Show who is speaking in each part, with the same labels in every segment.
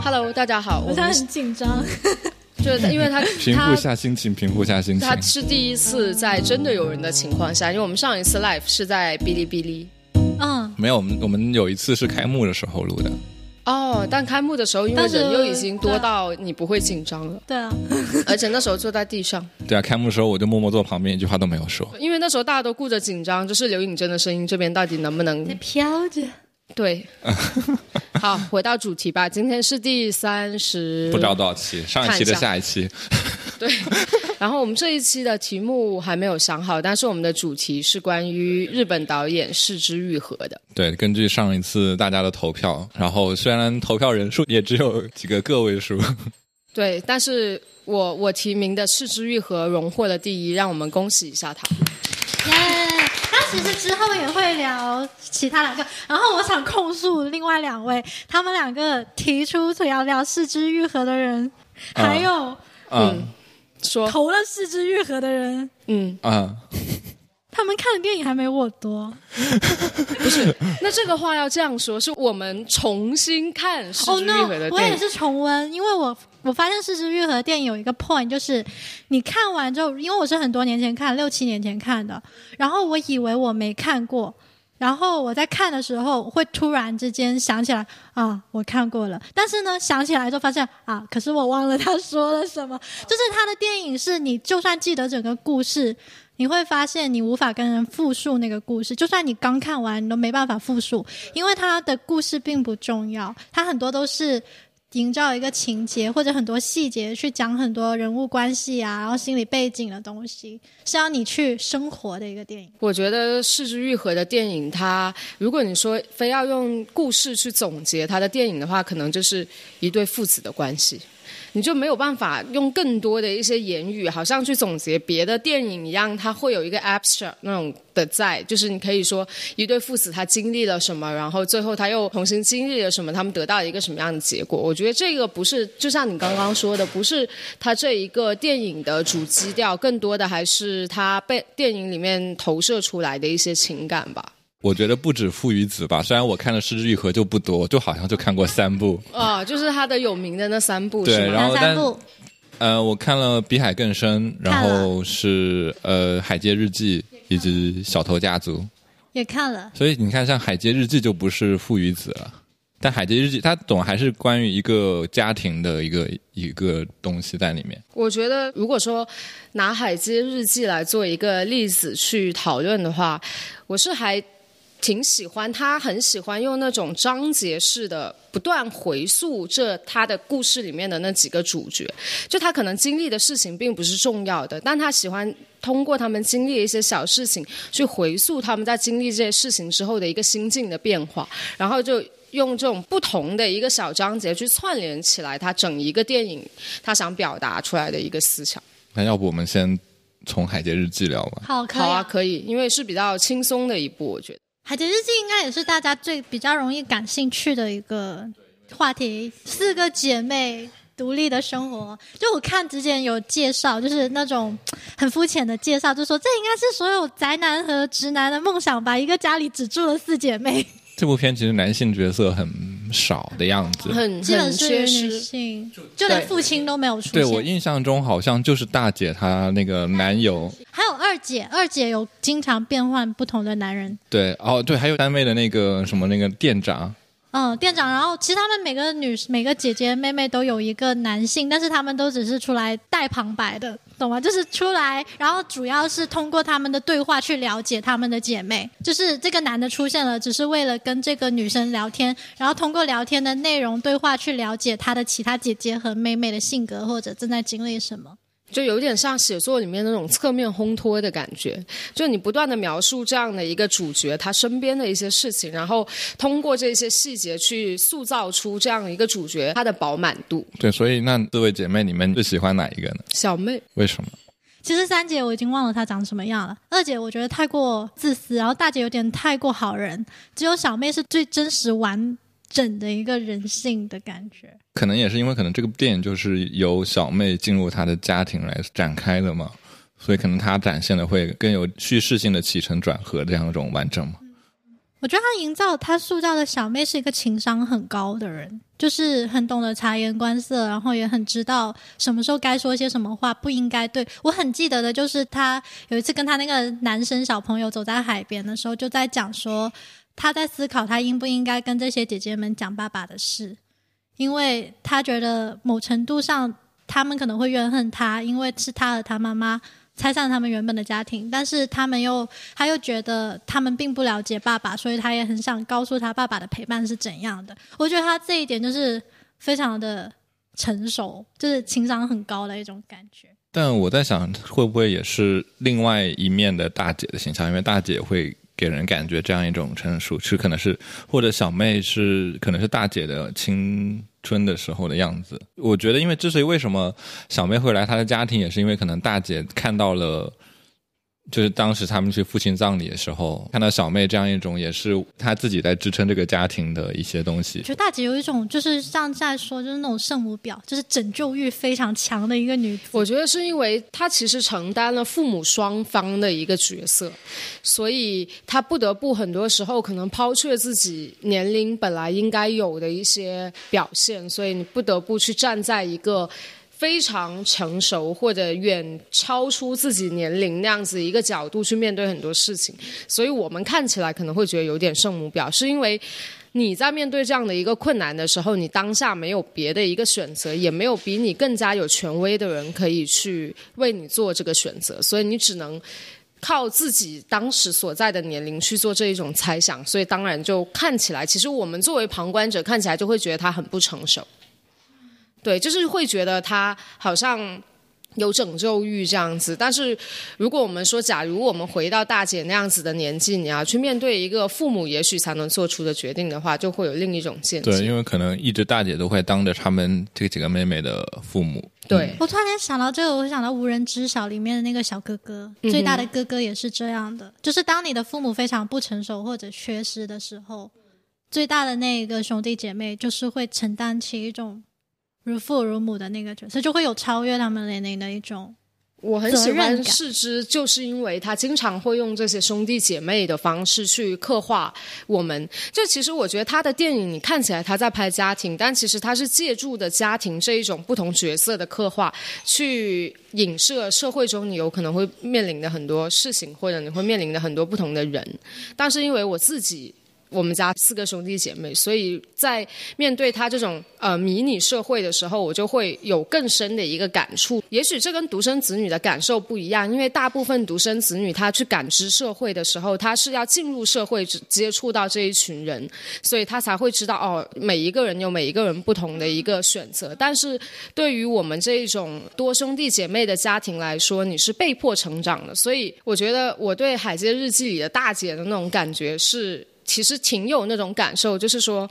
Speaker 1: Hello，大家好，我
Speaker 2: 很紧张。
Speaker 1: 就是因为他
Speaker 3: 平复
Speaker 1: 他
Speaker 3: 下心情，平复下心情。
Speaker 1: 他是第一次在真的有人的情况下，因为我们上一次 live 是在哔哩哔哩
Speaker 2: 嗯，
Speaker 3: 没有，我们我们有一次是开幕的时候录的，
Speaker 1: 哦，但开幕的时候因为人又已经多到你不会紧张了，
Speaker 2: 对啊，
Speaker 1: 而且那时候坐在地上，
Speaker 3: 对啊，开幕的时候我就默默坐旁边，一句话都没有说。
Speaker 1: 因为那时候大家都顾着紧张，就是刘颖珍的声音这边到底能不能
Speaker 2: 在飘着。
Speaker 1: 对？好，回到主题吧，今天是第三十，
Speaker 3: 不知道多少期，上一期的下一期，
Speaker 1: 对，然后我们这一期的题目还没有想好，但是我们的主题是关于日本导演四之愈合的。
Speaker 3: 对，根据上一次大家的投票，然后虽然投票人数也只有几个个位数，
Speaker 1: 对，但是我我提名的四之愈合荣获了第一，让我们恭喜一下他。
Speaker 2: 耶！那其实之后也会聊其他两个，然后我想控诉另外两位，他们两个提出要聊四肢愈合的人，
Speaker 3: 啊
Speaker 2: 还有
Speaker 3: 嗯
Speaker 1: 说，
Speaker 2: 投了四肢愈合的人，
Speaker 1: 嗯，
Speaker 3: 啊，
Speaker 2: 他们看的电影还没我多。
Speaker 1: 不是那这个话要这样说，是我们重新看四
Speaker 2: 哦、
Speaker 1: 之
Speaker 2: no！
Speaker 1: 愈合的电影。
Speaker 2: 我也是重温，因为我我发现《四肢愈合》的电影有一个 point，就是你看完之后，因为我是很多年前看，六七年前看的，然后我以为我没看过，然后我在看的时候会突然之间想起来啊，我看过了，但是呢，想起来就发现啊，可是我忘了他说了什么。就是他的电影是你就算记得整个故事。你会发现你无法跟人复述那个故事，就算你刚看完，你都没办法复述，因为他的故事并不重要，他很多都是营造一个情节或者很多细节去讲很多人物关系啊，然后心理背景的东西，是要你去生活的一个电影。
Speaker 1: 我觉得四之愈合的电影，它如果你说非要用故事去总结它的电影的话，可能就是一对父子的关系。你就没有办法用更多的一些言语，好像去总结别的电影一样，它会有一个 abstract 那种的在，就是你可以说一对父子他经历了什么，然后最后他又重新经历了什么，他们得到一个什么样的结果。我觉得这个不是，就像你刚刚说的，不是他这一个电影的主基调，更多的还是他被电影里面投射出来的一些情感吧。
Speaker 3: 我觉得不止父与子吧，虽然我看的《失之愈合》就不多，就好像就看过三部，
Speaker 1: 啊、就是他的有名的那三部，
Speaker 3: 对？然后但
Speaker 2: 哪三部？
Speaker 3: 呃，我看了《比海更深》，然后是呃《海街日记》以及《小偷家族》，
Speaker 2: 也看了。
Speaker 3: 所以你看，像《海街日记》就不是父与子了，但《海街日记》它总还是关于一个家庭的一个一个东西在里面。
Speaker 1: 我觉得，如果说拿《海街日记》来做一个例子去讨论的话，我是还挺喜欢他，很喜欢用那种章节式的不断回溯这他的故事里面的那几个主角。就他可能经历的事情并不是重要的，但他喜欢通过他们经历的一些小事情去回溯他们在经历这些事情之后的一个心境的变化，然后就。用这种不同的一个小章节去串联起来，他整一个电影他想表达出来的一个思想。
Speaker 3: 那要不我们先从《海街日记》聊吧？
Speaker 2: 好，可以、
Speaker 1: 好啊，可以，因为是比较轻松的一部，我觉得。
Speaker 2: 海贼日记应该也是大家最比较容易感兴趣的一个话题。四个姐妹独立的生活，就我看之前有介绍，就是那种很肤浅的介绍，就说这应该是所有宅男和直男的梦想吧。一个家里只住了四姐妹，
Speaker 3: 这部片其实男性角色很少的样子。
Speaker 1: 很
Speaker 2: 基本
Speaker 1: 很
Speaker 2: 是女
Speaker 1: 缺失。
Speaker 2: 性，就连父亲都没有出现
Speaker 3: 对我。印象中好像就是大姐她那个男友，
Speaker 2: 还有二姐，二姐有经常变换不同的男人。
Speaker 3: 对哦对，还有单位的那个什么那个店长，
Speaker 2: 嗯，店长，然后其实他们每个女每个姐姐妹妹都有一个男性，但是他们都只是出来带旁白的，懂吗？就是出来，然后主要是通过他们的对话去了解他们的姐妹。就是这个男的出现了，只是为了跟这个女生聊天，然后通过聊天的内容对话去了解他的其他姐姐和妹妹的性格或者正在经历什么。
Speaker 1: 就有点像写作里面那种侧面烘托的感觉，就你不断的描述这样的一个主角他身边的一些事情，然后通过这些细节去塑造出这样一个主角他的饱满度。
Speaker 3: 对，所以那四位姐妹你们最喜欢哪一个呢？
Speaker 1: 小妹，
Speaker 3: 为什么？
Speaker 2: 其其实三姐我已经忘了她长什么样了，二姐我觉得太过自私，然后大姐有点太过好人，只有小妹是最真实完整的一个人性的感觉。
Speaker 3: 可能也是因为可能这个电影就是由小妹进入她的家庭来展开的嘛，所以可能她展现的会更有叙事性的起承转合这样一种完整嘛。
Speaker 2: 我觉得他营造、他塑造的小妹是一个情商很高的人，就是很懂得察言观色，然后也很知道什么时候该说些什么话，不应该对我很记得的，就是他有一次跟他那个男生小朋友走在海边的时候，就在讲说他在思考他应不应该跟这些姐姐们讲爸爸的事，因为他觉得某程度上他们可能会怨恨他，因为是他和他妈妈。拆散他们原本的家庭，但是他们又，他又觉得他们并不了解爸爸，所以他也很想告诉他爸爸的陪伴是怎样的。我觉得他这一点就是非常的成熟，就是情商很高的一种感觉。
Speaker 3: 但我在想，会不会也是另外一面的大姐的形象？因为大姐会给人感觉这样一种成熟，是可能是或者小妹是可能是大姐的青。春的时候的样子，我觉得，因为之所以为什么小妹会来她的家庭，也是因为可能大姐看到了。就是当时他们去父亲葬礼的时候，看到小妹这样一种，也是她自己在支撑这个家庭的一些东西。
Speaker 2: 觉得大姐有一种，就是像在说，就是那种圣母婊，就是拯救欲非常强的一个女子。
Speaker 1: 我觉得是因为她其实承担了父母双方的一个角色，所以她不得不很多时候可能抛却自己年龄本来应该有的一些表现，所以你不得不去站在一个。非常成熟或者远超出自己年龄那样子一个角度去面对很多事情，所以我们看起来可能会觉得有点圣母婊，是因为你在面对这样的一个困难的时候，你当下没有别的一个选择，也没有比你更加有权威的人可以去为你做这个选择，所以你只能靠自己当时所在的年龄去做这一种猜想，所以当然就看起来，其实我们作为旁观者看起来就会觉得他很不成熟。对，就是会觉得他好像有拯救欲这样子，但是如果我们说，假如我们回到大姐那样子的年纪，你要去面对一个父母也许才能做出的决定的话，就会有另一种见解。
Speaker 3: 对，因为可能一直大姐都会当着他们这几个妹妹的父母。
Speaker 1: 对，
Speaker 2: 我突然间想到这个，我想到《无人知晓》里面的那个小哥哥，最大的哥哥也是这样的，就是当你的父母非常不成熟或者缺失的时候，最大的那一个兄弟姐妹就是会承担起一种。如父如母的那个角色，就会有超越他们年龄的一种。
Speaker 1: 我很喜欢世之，就是因为他经常会用这些兄弟姐妹的方式去刻画我们。就其实我觉得他的电影，你看起来他在拍家庭，但其实他是借助的家庭这一种不同角色的刻画，去影射社会中你有可能会面临的很多事情，或者你会面临的很多不同的人。但是因为我自己。我们家四个兄弟姐妹，所以在面对他这种呃迷你社会的时候，我就会有更深的一个感触。也许这跟独生子女的感受不一样，因为大部分独生子女他去感知社会的时候，他是要进入社会接触到这一群人，所以他才会知道哦，每一个人有每一个人不同的一个选择。但是对于我们这一种多兄弟姐妹的家庭来说，你是被迫成长的，所以我觉得我对《海街日记》里的大姐的那种感觉是。其实挺有那种感受，就是说，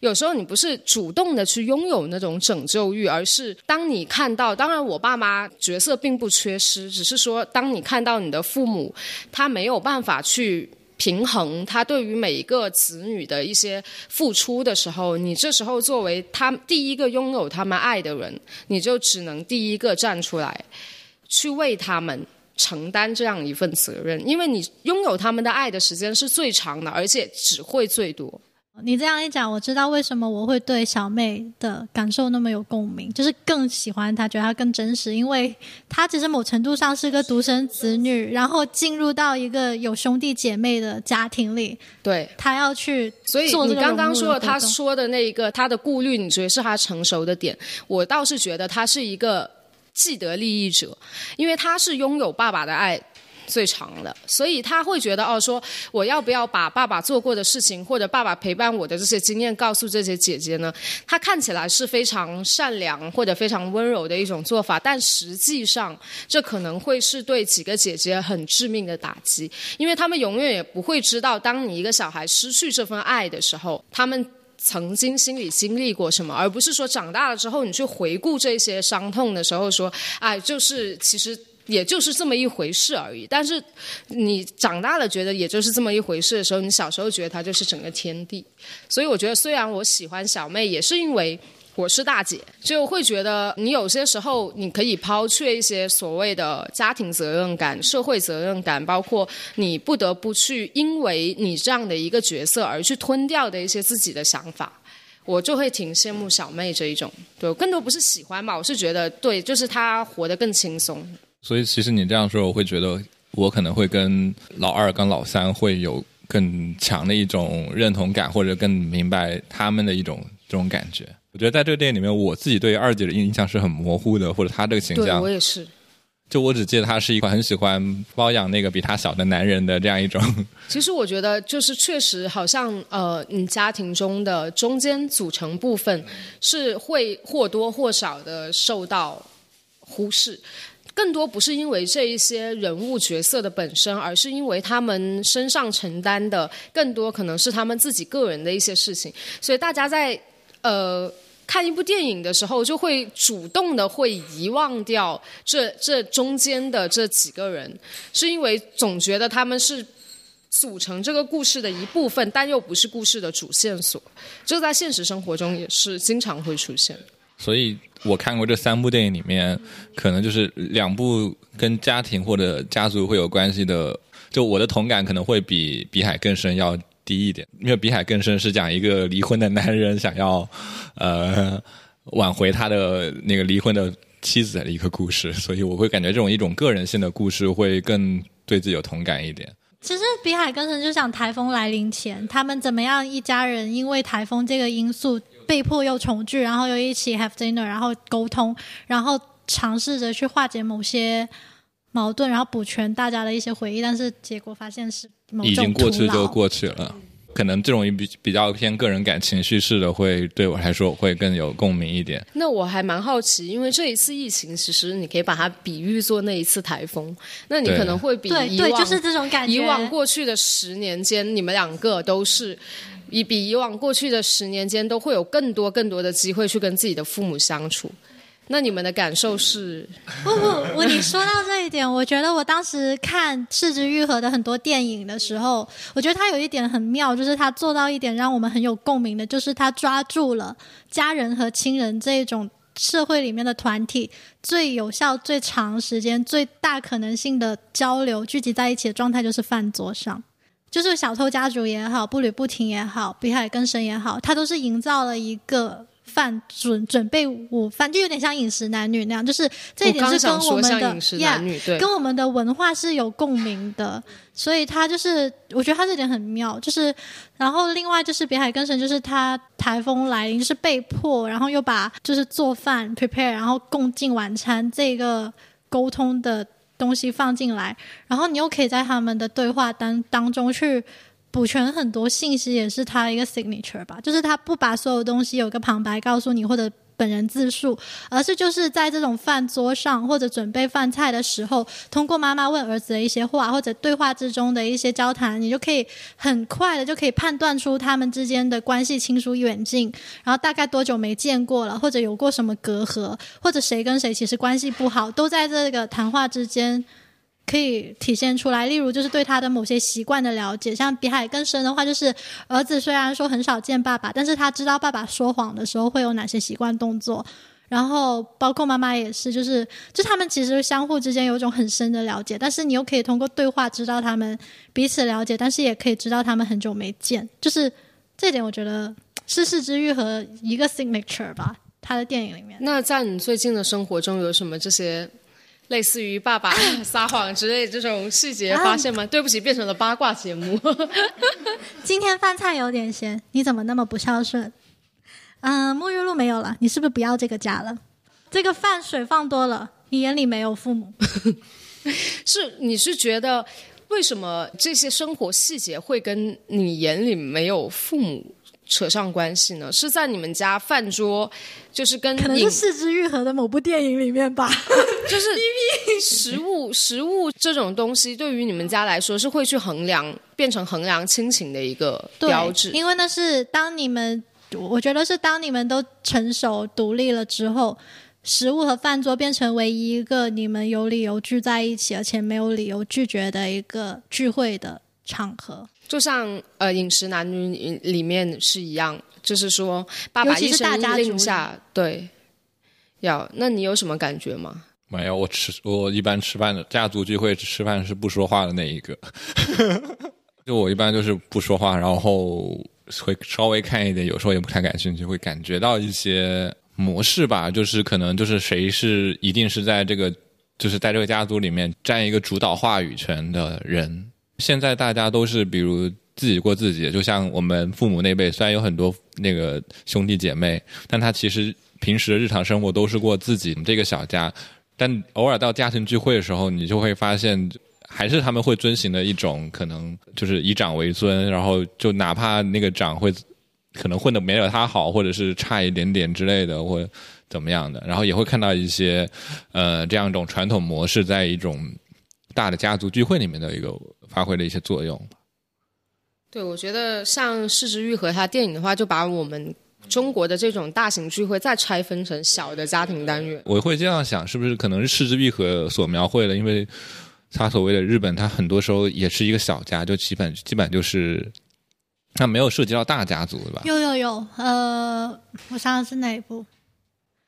Speaker 1: 有时候你不是主动的去拥有那种拯救欲，而是当你看到，当然我爸妈角色并不缺失，只是说当你看到你的父母，他没有办法去平衡他对于每一个子女的一些付出的时候，你这时候作为他第一个拥有他们爱的人，你就只能第一个站出来，去为他们。承担这样一份责任，因为你拥有他们的爱的时间是最长的，而且只会最多。
Speaker 2: 你这样一讲，我知道为什么我会对小妹的感受那么有共鸣，就是更喜欢她，觉得她更真实，因为她其实某程度上是个独生子女，然后进入到一个有兄弟姐妹的家庭里，
Speaker 1: 对
Speaker 2: 她要去。
Speaker 1: 所以你刚刚说她说的那一个她的顾虑，你觉得是她成熟的点？我倒是觉得她是一个。既得利益者，因为他是拥有爸爸的爱最长的，所以他会觉得哦，说我要不要把爸爸做过的事情或者爸爸陪伴我的这些经验告诉这些姐姐呢？他看起来是非常善良或者非常温柔的一种做法，但实际上这可能会是对几个姐姐很致命的打击，因为他们永远也不会知道，当你一个小孩失去这份爱的时候，他们。曾经心里经历过什么，而不是说长大了之后你去回顾这些伤痛的时候说，哎，就是其实也就是这么一回事而已。但是你长大了觉得也就是这么一回事的时候，你小时候觉得它就是整个天地。所以我觉得，虽然我喜欢小妹，也是因为。我是大姐，就会觉得你有些时候你可以抛却一些所谓的家庭责任感、社会责任感，包括你不得不去因为你这样的一个角色而去吞掉的一些自己的想法。我就会挺羡慕小妹这一种，对，更多不是喜欢吧，我是觉得对，就是她活得更轻松。
Speaker 3: 所以其实你这样说，我会觉得我可能会跟老二跟老三会有更强的一种认同感，或者更明白他们的一种这种感觉。我觉得在这个电影里面，我自己对二姐的印象是很模糊的，或者她这个形象，
Speaker 1: 我也是。
Speaker 3: 就我只记得她是一个很喜欢包养那个比她小的男人的这样一种。
Speaker 1: 其实我觉得，就是确实好像呃，你家庭中的中间组成部分是会或多或少的受到忽视，更多不是因为这一些人物角色的本身，而是因为他们身上承担的更多可能是他们自己个人的一些事情，所以大家在呃。看一部电影的时候，就会主动的会遗忘掉这这中间的这几个人，是因为总觉得他们是组成这个故事的一部分，但又不是故事的主线索。这在现实生活中也是经常会出现。
Speaker 3: 所以我看过这三部电影里面，可能就是两部跟家庭或者家族会有关系的，就我的同感可能会比《比海更深》要。低一点，因为《比海更深》是讲一个离婚的男人想要，呃，挽回他的那个离婚的妻子的一个故事，所以我会感觉这种一种个人性的故事会更对自己有同感一点。
Speaker 2: 其实《比海更深》就讲台风来临前，他们怎么样一家人因为台风这个因素被迫又重聚，然后又一起 have dinner，然后沟通，然后尝试着去化解某些矛盾，然后补全大家的一些回忆，但是结果发现是。
Speaker 3: 已经过去就过去了，可能这种比比较偏个人感情叙事的，会对我来说会更有共鸣一点。
Speaker 1: 那我还蛮好奇，因为这一次疫情，其实你可以把它比喻作那一次台风，那你可能会比以往
Speaker 2: 就是这种感觉。
Speaker 1: 以往过去的十年间，你们两个都是以比以往过去的十年间都会有更多更多的机会去跟自己的父母相处。那你们的感受是？
Speaker 2: 不不，我你说到这一点，我觉得我当时看《四之愈合》的很多电影的时候，我觉得他有一点很妙，就是他做到一点让我们很有共鸣的，就是他抓住了家人和亲人这一种社会里面的团体最有效、最长时间、最大可能性的交流聚集在一起的状态，就是饭桌上，就是小偷家族也好，步履不停也好，比海更深也好，他都是营造了一个。饭准准备午饭就有点像饮食男女那样，就是这一点是跟我们的
Speaker 1: 呀，
Speaker 2: 跟我们的文化是有共鸣的，所以他就是我觉得他这点很妙，就是然后另外就是北海根神，就是他台风来临是被迫，然后又把就是做饭 prepare，然后共进晚餐这个沟通的东西放进来，然后你又可以在他们的对话当当中去。补全很多信息也是他一个 signature 吧，就是他不把所有东西有个旁白告诉你或者本人自述，而是就是在这种饭桌上或者准备饭菜的时候，通过妈妈问儿子的一些话或者对话之中的一些交谈，你就可以很快的就可以判断出他们之间的关系亲疏远近，然后大概多久没见过了，或者有过什么隔阂，或者谁跟谁其实关系不好，都在这个谈话之间。可以体现出来，例如就是对他的某些习惯的了解，像比海更深的话，就是儿子虽然说很少见爸爸，但是他知道爸爸说谎的时候会有哪些习惯动作，然后包括妈妈也是，就是就他们其实相互之间有一种很深的了解，但是你又可以通过对话知道他们彼此了解，但是也可以知道他们很久没见，就是这点我觉得是事之愈和一个 signature 吧，他的电影里面。
Speaker 1: 那在你最近的生活中有什么这些？类似于爸爸 撒谎之类这种细节发现吗？对不起，变成了八卦节目。
Speaker 2: 今天饭菜有点咸，你怎么那么不孝顺？嗯，沐浴露没有了，你是不是不要这个家了？这个饭水放多了，你眼里没有父母？
Speaker 1: 是，你是觉得为什么这些生活细节会跟你眼里没有父母？扯上关系呢？是在你们家饭桌，就是跟
Speaker 2: 可能是四肢愈合的某部电影里面吧。
Speaker 1: 就是 食物，食物这种东西对于你们家来说是会去衡量，变成衡量亲情的一个标志。
Speaker 2: 因为那是当你们，我觉得是当你们都成熟独立了之后，食物和饭桌变成唯一一个你们有理由聚在一起，而且没有理由拒绝的一个聚会的场合。
Speaker 1: 就像呃《饮食男女》里面是一样，就是说爸爸一声令下，对，要那你有什么感觉吗？
Speaker 3: 没有，我吃我一般吃饭的家族聚会吃饭是不说话的那一个，就我一般就是不说话，然后会稍微看一点，有时候也不太感兴趣，会感觉到一些模式吧，就是可能就是谁是一定是在这个就是在这个家族里面占一个主导话语权的人。现在大家都是比如自己过自己，就像我们父母那辈，虽然有很多那个兄弟姐妹，但他其实平时日常生活都是过自己这个小家。但偶尔到家庭聚会的时候，你就会发现，还是他们会遵循的一种可能，就是以长为尊，然后就哪怕那个长会可能混的没有他好，或者是差一点点之类的，或怎么样的，然后也会看到一些呃这样一种传统模式在一种大的家族聚会里面的一个发挥了一些作用。
Speaker 1: 对，我觉得像《四之愈合》它电影的话，就把我们。中国的这种大型聚会再拆分成小的家庭单元，
Speaker 3: 我会这样想，是不是可能是柿之愈合所描绘的？因为他所谓的日本，他很多时候也是一个小家，就基本基本就是，他没有涉及到大家族，对吧？
Speaker 2: 有有有，呃，我想想是哪一部？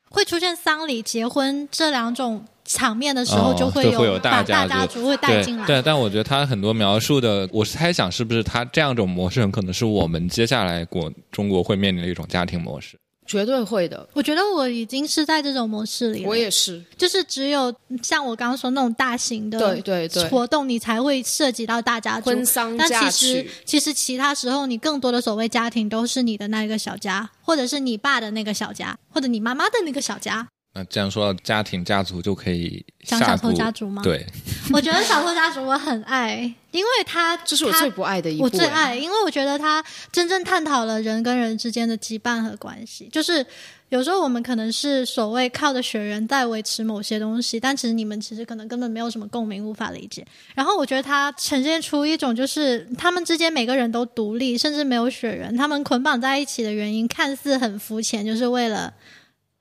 Speaker 2: 会出现丧礼、结婚这两种。场面的时候就会
Speaker 3: 有大
Speaker 2: 家族会带进来，
Speaker 3: 对，但我觉得他很多描述的，我是猜想是不是他这样一种模式，很可能是我们接下来国中国会面临的一种家庭模式，
Speaker 1: 绝对会的。
Speaker 2: 我觉得我已经是在这种模式里，
Speaker 1: 我也是，
Speaker 2: 就是只有像我刚刚说那种大型的
Speaker 1: 对对对
Speaker 2: 活动，你才会涉及到大家族。
Speaker 1: 婚丧
Speaker 2: 但其实其实其他时候，你更多的所谓家庭都是你的那一个小家，或者是你爸的那个小家，或者你妈妈的那个小家。
Speaker 3: 那这样说，家庭家族就可以
Speaker 2: 讲小偷家族吗？
Speaker 3: 对，
Speaker 2: 我觉得小偷家族我很爱，因为他
Speaker 1: 这是我最不爱的一部。
Speaker 2: 我最爱，因为我觉得他真正探讨了人跟人之间的羁绊和关系。就是有时候我们可能是所谓靠着血缘在维持某些东西，但其实你们其实可能根本没有什么共鸣，无法理解。然后我觉得他呈现出一种，就是他们之间每个人都独立，甚至没有血缘，他们捆绑在一起的原因看似很肤浅，就是为了。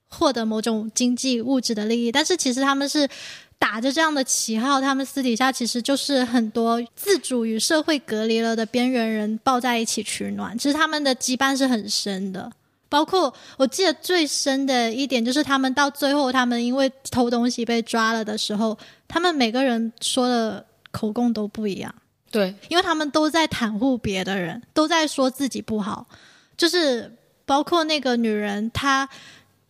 Speaker 2: 获得某种经济物质的利益，但是其实他们是打着这样的旗号，他们私底下其实就是很多自主与社会隔离了的边缘人抱在一起取暖。其实他们的羁绊是很深的，包括我记得最深的一点就是，他们到最后，他们因为偷东西被抓了的时候，他们每个人说的口供都不一样。
Speaker 1: 对，
Speaker 2: 因为他们都在袒护别的人，都在说自己不好，就是包括那个女人，她。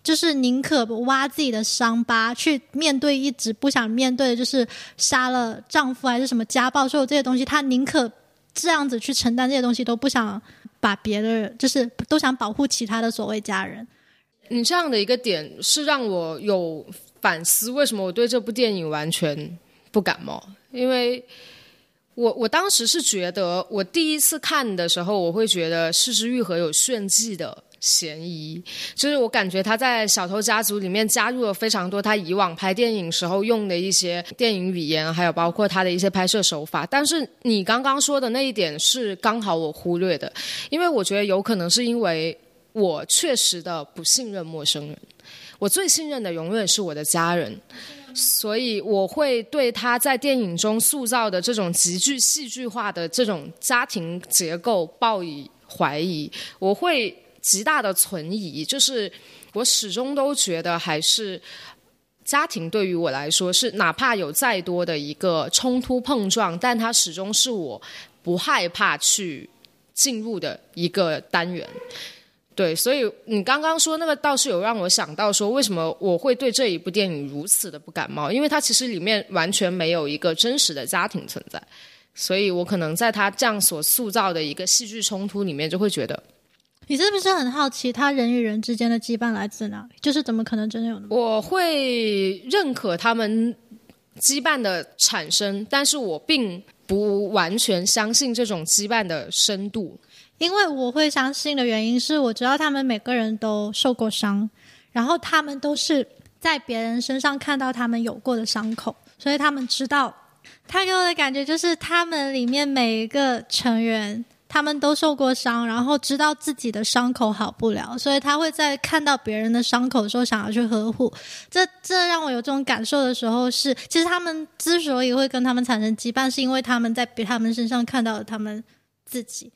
Speaker 2: 就是宁可挖自己的伤疤，去面对一直不想面对的，就是杀了丈夫还是什么家暴，所有这些东西，她宁可这样子去承担这些东西，都不想把别的，就是都想保护其他的所谓家人。
Speaker 1: 你这样的一个点是让我有反思，为什么我对这部电影完全不感冒？因为我我当时是觉得，我第一次看的时候，我会觉得《失之愈合》有炫技的。嫌疑就是我感觉他在《小偷家族》里面加入了非常多他以往拍电影时候用的一些电影语言，还有包括他的一些拍摄手法。但是你刚刚说的那一点是刚好我忽略的，因为我觉得有可能是因为我确实的不信任陌生人，我最信任的永远是我的家人，所以我会对他在电影中塑造的这种极具戏剧化的这种家庭结构抱以怀疑，我会。极大的存疑，就是我始终都觉得，还是家庭对于我来说是，哪怕有再多的一个冲突碰撞，但它始终是我不害怕去进入的一个单元。对，所以你刚刚说那个倒是有让我想到说，为什么我会对这一部电影如此的不感冒？因为它其实里面完全没有一个真实的家庭存在，所以我可能在他这样所塑造的一个戏剧冲突里面，就会觉得。
Speaker 2: 你是不是很好奇，他人与人之间的羁绊来自哪里？就是怎么可能真的有那么？
Speaker 1: 我会认可他们羁绊的产生，但是我并不完全相信这种羁绊的深度。
Speaker 2: 因为我会相信的原因是，我知道他们每个人都受过伤，然后他们都是在别人身上看到他们有过的伤口，所以他们知道。他给我的感觉就是，他们里面每一个成员。他们都受过伤，然后知道自己的伤口好不了，所以他会在看到别人的伤口的时候想要去呵护。这这让我有这种感受的时候是，其实他们之所以会跟他们产生羁绊，是因为他们在别他们身上看到了他们自己。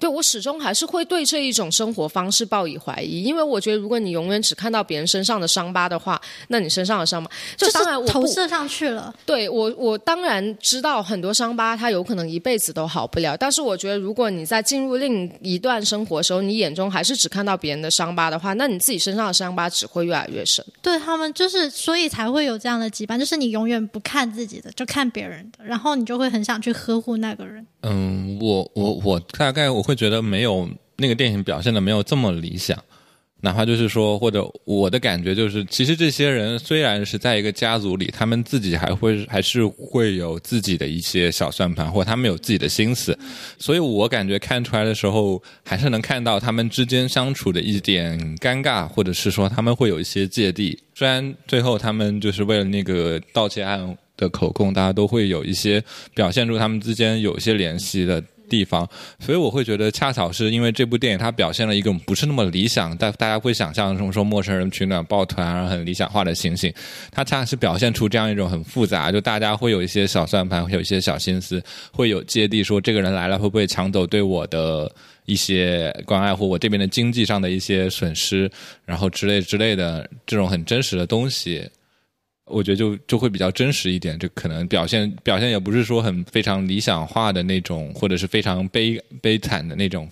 Speaker 1: 对我始终还是会对这一种生活方式抱以怀疑，因为我觉得如果你永远只看到别人身上的伤疤的话，那你身上的伤疤就当然
Speaker 2: 投射上去了。
Speaker 1: 对我，我当然知道很多伤疤它有可能一辈子都好不了，但是我觉得如果你在进入另一段生活的时候，你眼中还是只看到别人的伤疤的话，那你自己身上的伤疤只会越来越深。
Speaker 2: 对他们就是，所以才会有这样的羁绊，就是你永远不看自己的，就看别人的，然后你就会很想去呵护那个人。
Speaker 3: 嗯，我我我大概我会觉得没有那个电影表现的没有这么理想，哪怕就是说，或者我的感觉就是，其实这些人虽然是在一个家族里，他们自己还会还是会有自己的一些小算盘，或者他们有自己的心思，所以我感觉看出来的时候，还是能看到他们之间相处的一点尴尬，或者是说他们会有一些芥蒂。虽然最后他们就是为了那个盗窃案。的口供，大家都会有一些表现出他们之间有一些联系的地方，所以我会觉得，恰巧是因为这部电影它表现了一种不是那么理想，但大家会想象中说陌生人取暖抱团，而很理想化的情形，它恰恰是表现出这样一种很复杂，就大家会有一些小算盘，会有一些小心思，会有芥蒂，说这个人来了会不会抢走对我的一些关爱，或我这边的经济上的一些损失，然后之类之类的这种很真实的东西。我觉得就就会比较真实一点，就可能表现表现也不是说很非常理想化的那种，或者是非常悲悲惨的那种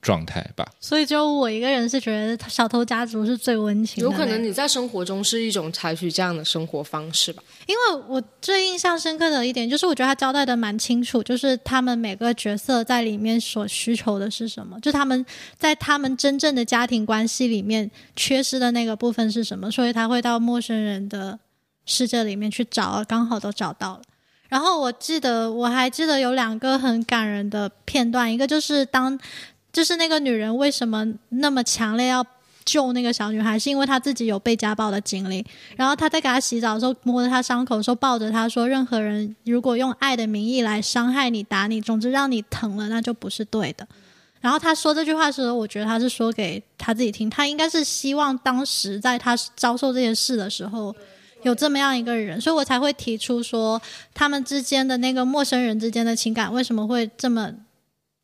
Speaker 3: 状态吧。
Speaker 2: 所以只有我一个人是觉得《小偷家族》是最温情的。
Speaker 1: 有可能你在生活中是一种采取这样的生活方式吧。
Speaker 2: 因为我最印象深刻的一点就是，我觉得他交代的蛮清楚，就是他们每个角色在里面所需求的是什么，就他们在他们真正的家庭关系里面缺失的那个部分是什么，所以他会到陌生人的。世界里面去找啊，刚好都找到了。然后我记得，我还记得有两个很感人的片段，一个就是当，就是那个女人为什么那么强烈要救那个小女孩，是因为她自己有被家暴的经历。然后她在给她洗澡的时候，摸着她伤口的时候，抱着她说：“任何人如果用爱的名义来伤害你、打你，总之让你疼了，那就不是对的。”然后她说这句话的时候，我觉得她是说给她自己听，她应该是希望当时在她遭受这些事的时候。有这么样一个人，所以我才会提出说，他们之间的那个陌生人之间的情感为什么会这么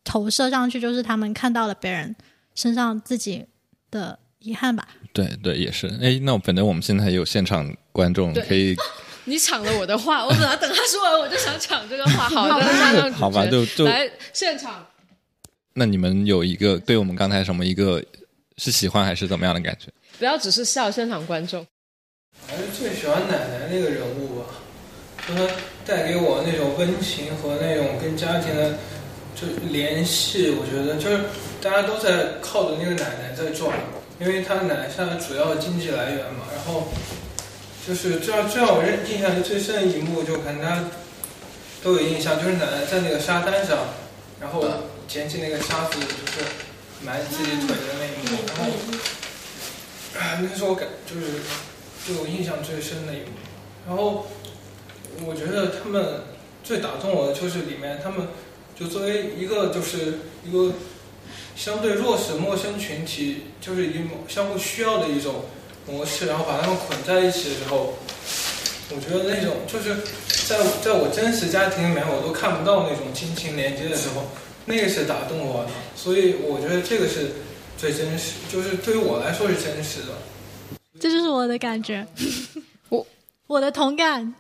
Speaker 2: 投射上去？就是他们看到了别人身上自己的遗憾吧。
Speaker 3: 对对，也是。哎，那反正我们现在有现场观众可以。
Speaker 1: 你抢了我的话，我本来等他说完，我就想抢这个话。好的，
Speaker 3: 好吧，就就
Speaker 1: 来现场。
Speaker 3: 那你们有一个对我们刚才什么一个是喜欢还是怎么样的感觉？
Speaker 1: 不要只是笑，现场观众。
Speaker 4: 还是最喜欢奶奶那个人物吧，就她带给我那种温情和那种跟家庭的就联系。我觉得就是大家都在靠着那个奶奶在转，因为她奶奶是她主要的经济来源嘛。然后就是这样，这让我认印象最深的一幕，就可能大家都有印象，就是奶奶在那个沙滩上，然后捡起那个沙子，就是埋自己腿的那一幕。然后啊，那时候我感就是。对我印象最深的一幕，然后我觉得他们最打动我的就是里面他们就作为一个就是一个相对弱势陌生群体，就是一种相互需要的一种模式，然后把他们捆在一起的时候，我觉得那种就是在在我真实家庭里面我都看不到那种亲情连接的时候，那个是打动我的，所以我觉得这个是最真实，就是对于我来说是真实的。
Speaker 2: 这就是我的感觉，
Speaker 1: 我
Speaker 2: 我的同感，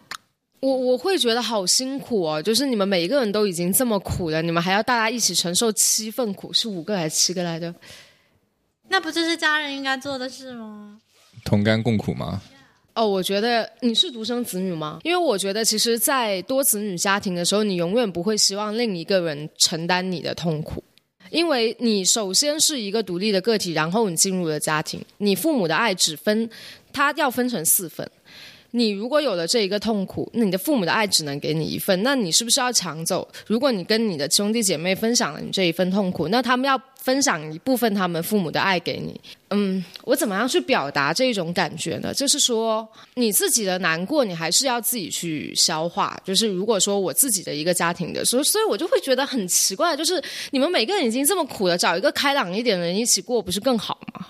Speaker 1: 我我会觉得好辛苦哦。就是你们每一个人都已经这么苦了，你们还要大家一起承受七份苦，是五个还是七个来着？
Speaker 2: 那不就是家人应该做的事吗？
Speaker 3: 同甘共苦吗？
Speaker 1: 哦，我觉得你是独生子女吗？因为我觉得，其实，在多子女家庭的时候，你永远不会希望另一个人承担你的痛苦。因为你首先是一个独立的个体，然后你进入了家庭，你父母的爱只分，他要分成四份。你如果有了这一个痛苦，那你的父母的爱只能给你一份，那你是不是要抢走？如果你跟你的兄弟姐妹分享了你这一份痛苦，那他们要分享一部分他们父母的爱给你。嗯，我怎么样去表达这种感觉呢？就是说，你自己的难过，你还是要自己去消化。就是如果说我自己的一个家庭的，所以所以我就会觉得很奇怪，就是你们每个人已经这么苦了，找一个开朗一点的人一起过，不是更好吗？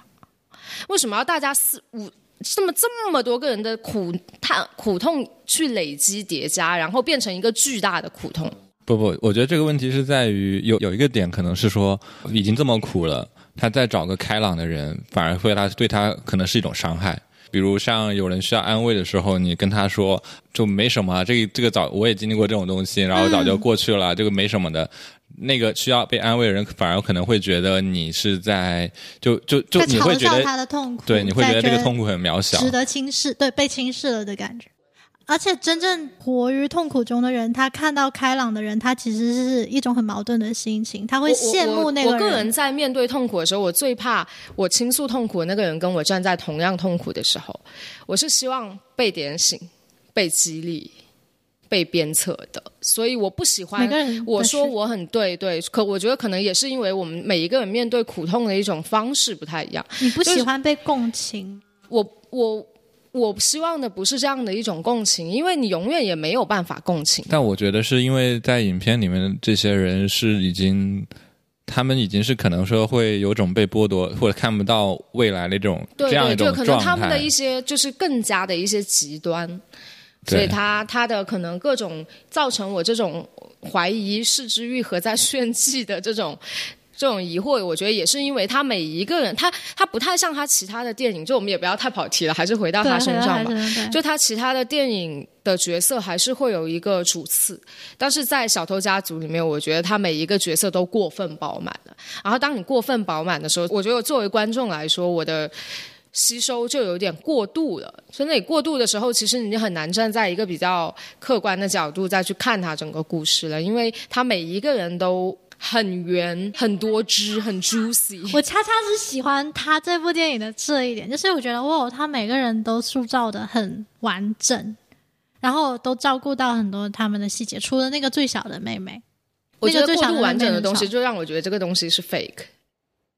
Speaker 1: 为什么要大家四五？这么这么多个人的苦叹苦痛去累积叠加，然后变成一个巨大的苦痛。
Speaker 3: 不不，我觉得这个问题是在于有有一个点，可能是说已经这么苦了，他再找个开朗的人，反而会他对他可能是一种伤害。比如像有人需要安慰的时候，你跟他说就没什么，这个这个早我也经历过这种东西，然后早就过去了，这个没什么的。那个需要被安慰的人，反而可能会觉得你是在就就就你会觉得
Speaker 2: 他的痛苦，
Speaker 3: 对，你会觉得这个痛苦很渺小，
Speaker 2: 值得轻视，对，被轻视了的感觉。而且真正活于痛苦中的人，他看到开朗的人，他其实是一种很矛盾的心情，他会羡慕那个
Speaker 1: 人。我个人在面对痛苦的时候，我最怕我倾诉痛苦的那个人跟我站在同样痛苦的时候，我是希望被点醒、被激励。被鞭策的，所以我不喜欢。我说我很对对，可我觉得可能也是因为我们每一个人面对苦痛的一种方式不太一样。
Speaker 2: 你不喜欢被共情？
Speaker 1: 我我我希望的不是这样的一种共情，因为你永远也没有办法共情。
Speaker 3: 但我觉得是因为在影片里面这些人是已经，他们已经是可能说会有种被剥夺或者看不到未来的这种这样一种
Speaker 1: 可能他们的一些就是更加的一些极端。所以他他的可能各种造成我这种怀疑是之愈合在炫技的这种这种疑惑，我觉得也是因为他每一个人，他他不太像他其他的电影，就我们也不要太跑题了，还是回到他身上吧。就他其他的电影的角色还是会有一个主次，但是在《小偷家族》里面，我觉得他每一个角色都过分饱满了。然后当你过分饱满的时候，我觉得作为观众来说，我的。吸收就有点过度了，所以那你过度的时候，其实你很难站在一个比较客观的角度再去看他整个故事了，因为他每一个人都很圆、很多汁、很 juicy。
Speaker 2: 我恰恰是喜欢他这部电影的这一点，就是我觉得哇，他每个人都塑造的很完整，然后都照顾到很多他们的细节，除了那个最小的妹妹，
Speaker 1: 我觉得过度完整的东西就让我觉得这个东西是 fake。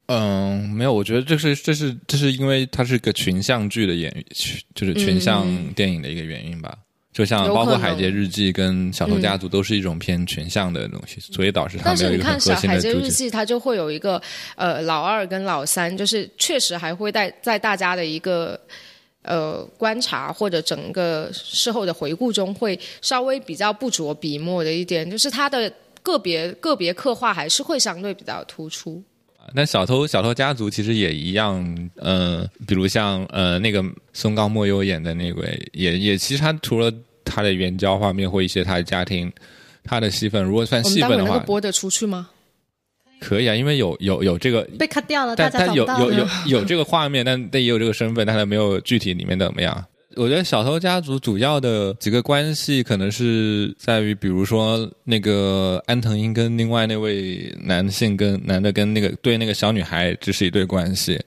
Speaker 3: 嗯，没有，我觉得这是这是这是因为它是个群像剧的演，就是群像电影的一个原因吧。就像包括《海街日记》跟《小偷家族》都是一种偏群像的东西，所以导致它没有一个很核心的
Speaker 1: 但是你看《小海街日记》，它就会有一个呃老二跟老三，就是确实还会在在大家的一个呃观察或者整个事后的回顾中，会稍微比较不着笔墨的一点，就是它的个别个别刻画还是会相对比较突出。
Speaker 3: 那小偷小偷家族其实也一样，呃，比如像呃那个松冈莫优演的那位，也也其实他除了他的援交画面或一些他的家庭，他的戏份如果算戏份的话，
Speaker 1: 播得出去吗？
Speaker 3: 可以啊，因为有有有这个
Speaker 2: 被 cut 掉了，
Speaker 3: 但但有有有有这个画面，但但也有这个身份，但他没有具体里面怎么样。我觉得小偷家族主要的几个关系可能是在于，比如说那个安藤英跟另外那位男性跟男的跟那个对那个小女孩这是一对关系，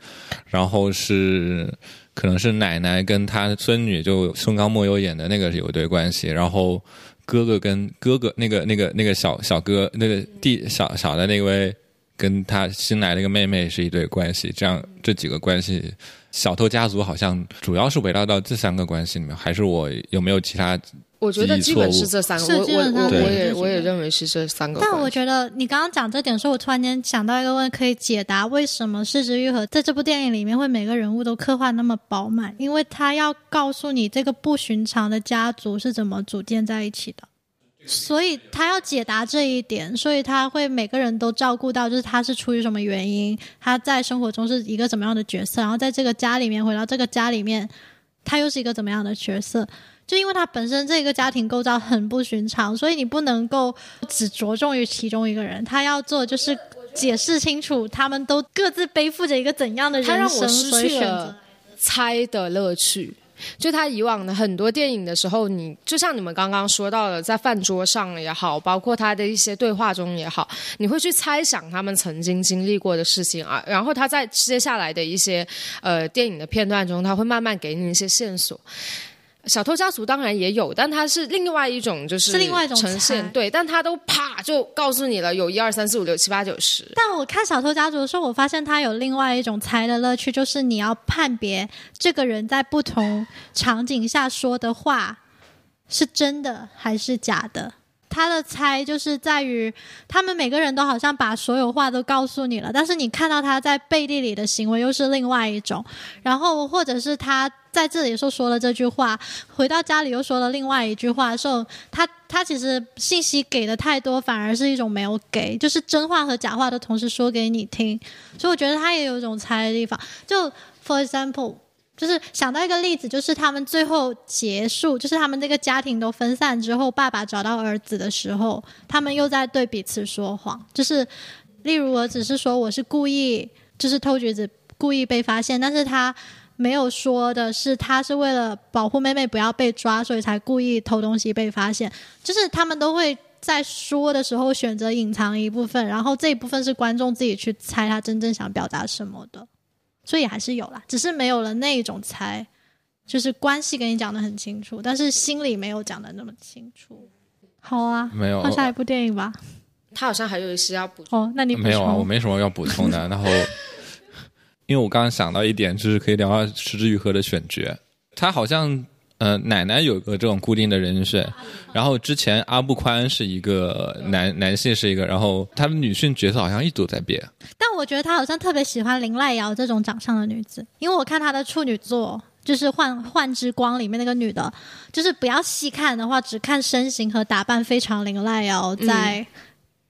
Speaker 3: 然后是可能是奶奶跟他孙女就松冈莫优演的那个有一对关系，然后哥哥跟哥哥那个那个那个小小哥那个弟小小的那位跟他新来的一个妹妹是一对关系，这样这几个关系。小偷家族好像主要是围绕到这三个关系里面，还是我有没有其他？
Speaker 1: 我觉得基本是这三个，我我我我也我也认为是这三个。
Speaker 2: 但我觉得你刚刚讲这点的时候，我突然间想到一个问题，可以解答为什么失之愈合在这部电影里面会每个人物都刻画那么饱满？因为他要告诉你这个不寻常的家族是怎么组建在一起的。所以他要解答这一点，所以他会每个人都照顾到，就是他是出于什么原因，他在生活中是一个怎么样的角色，然后在这个家里面回到这个家里面，他又是一个怎么样的角色？就因为他本身这个家庭构造很不寻常，所以你不能够只着重于其中一个人，他要做就是解释清楚，他们都各自背负着一个怎样的人生，所以选择
Speaker 1: 猜的乐趣。就他以往的很多电影的时候，你就像你们刚刚说到的，在饭桌上也好，包括他的一些对话中也好，你会去猜想他们曾经经历过的事情啊。然后他在接下来的一些呃电影的片段中，他会慢慢给你一些线索。小偷家族当然也有，但它是另外一种，就是
Speaker 2: 是另外一种
Speaker 1: 呈现对，但它都啪就告诉你了，有一二三四五六七八九十。
Speaker 2: 但我看《小偷家族》的时候，我发现它有另外一种猜的乐趣，就是你要判别这个人在不同场景下说的话是真的还是假的。他的猜就是在于，他们每个人都好像把所有话都告诉你了，但是你看到他在背地里的行为又是另外一种，然后或者是他在这里时候说了这句话，回到家里又说了另外一句话的时候，他他其实信息给的太多，反而是一种没有给，就是真话和假话都同时说给你听，所以我觉得他也有一种猜的地方。就 for example。就是想到一个例子，就是他们最后结束，就是他们这个家庭都分散之后，爸爸找到儿子的时候，他们又在对彼此说谎。就是，例如我只是说我是故意，就是偷橘子故意被发现，但是他没有说的是他是为了保护妹妹不要被抓，所以才故意偷东西被发现。就是他们都会在说的时候选择隐藏一部分，然后这一部分是观众自己去猜他真正想表达什么的。所以还是有啦，只是没有了那一种猜，就是关系跟你讲的很清楚，但是心里没有讲的那么清楚。好啊，
Speaker 3: 没有
Speaker 2: 换下一部电影吧。
Speaker 1: 他好像还有一些要补充。
Speaker 2: 哦，那你
Speaker 3: 没有啊，我没什么要补充的。然后，因为我刚刚想到一点，就是可以聊到石之愈合的选角。他好像呃，奶奶有个这种固定的人选，然后之前阿布宽是一个男男性是一个，然后他的女性角色好像一直都在变。
Speaker 2: 但我觉得他好像特别喜欢林濑遥这种长相的女子，因为我看她的处女作。就是《幻幻之光》里面那个女的，就是不要细看的话，只看身形和打扮，非常林濑遥在、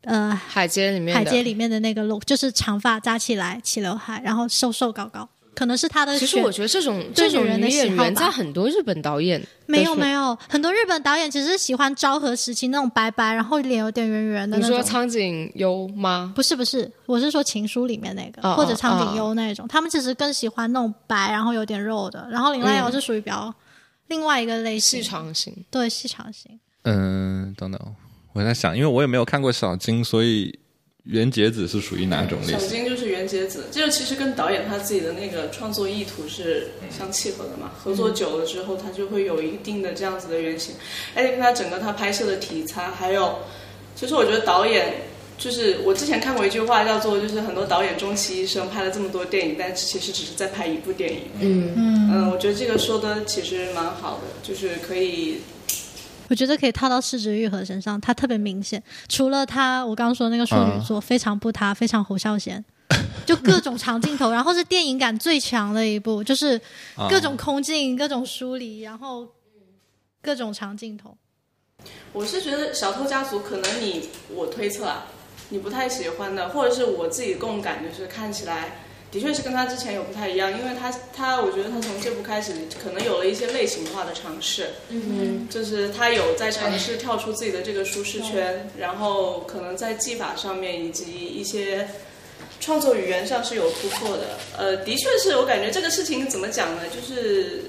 Speaker 2: 呃
Speaker 1: 海街里面
Speaker 2: 海街里面的那个 look，就是长发扎起来，齐刘海，然后瘦瘦高高，可能是他的。
Speaker 1: 其实我觉得这种这种
Speaker 2: 女人的
Speaker 1: 女演
Speaker 2: 喜好吧
Speaker 1: 员在很多日本导演
Speaker 2: 没有没有，很多日本导演其实喜欢昭和时期那种白白，然后脸有点圆圆的
Speaker 1: 你
Speaker 2: 那种。
Speaker 1: 说苍井优吗？
Speaker 2: 不是不是，我是说《情书》里面那个，
Speaker 1: 哦
Speaker 2: 或者苍井优那种，他们其实更喜欢那种白，然后有点肉的。然后林濑遥是属于比较另外一个类型，
Speaker 1: 细长型。
Speaker 2: 对细长型。
Speaker 3: 嗯，等等，我在想，因为我也没有看过小金，所以袁杰子是属于哪种类型？
Speaker 5: 小金就是袁杰子，这个其实跟导演他自己的那个创作意图是相契合的嘛。合作久了之后，他就会有一定的这样子的原型，而且跟他整个他拍摄的题材，还有，其实我觉得导演就是我之前看过一句话叫做，就是很多导演终其一生拍了这么多电影，但其实只是在拍一部电影。
Speaker 1: 嗯，
Speaker 5: 嗯，我觉得这个说的其实蛮好的，就是可以
Speaker 2: 我觉得可以套到四之愈合身上，他特别明显。除了他，我刚刚说的那个处女座、非常不他，非常侯孝贤，就各种长镜头，然后是电影感最强的一部，就是各种空镜、各种疏离，然后各种长镜头。
Speaker 5: 我是觉得《小偷家族》可能你我推测啊，你不太喜欢的，或者是我自己共感，就是看起来的确是跟他之前有不太一样，因为他他我觉得他从这部开始可能有了一些类型化的尝试，
Speaker 1: 嗯
Speaker 5: 就是他有在尝试跳出自己的这个舒适圈，然后可能在技法上面以及一些创作语言上是有突破的。呃，的确是我感觉这个事情怎么讲呢？就是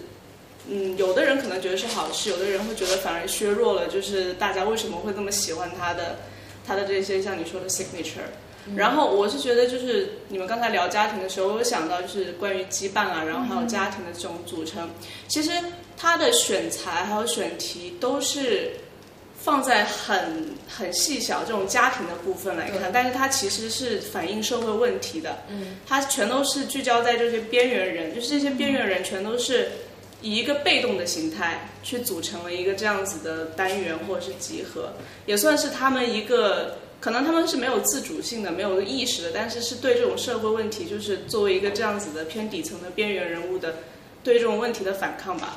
Speaker 5: 嗯，有的人可能觉得是好事，有的人会觉得反而削弱了，就是大家为什么会这么喜欢他的他的这些像你说的 signature。然后我是觉得，就是你们刚才聊家庭的时候，我有想到就是关于羁绊啊，然后还有家庭的这种组成。其实他的选材还有选题都是放在很很细小这种家庭的部分来看，但是它其实是反映社会问题的。
Speaker 1: 嗯，
Speaker 5: 它全都是聚焦在这些边缘人，就是这些边缘人全都是以一个被动的形态去组成了一个这样子的单元或者是集合，也算是他们一个。可能他们是没有自主性的、没有意识的，但是是对这种社会问题，就是作为一个这样子的偏底层的边缘人物的，对这种问题的反抗吧。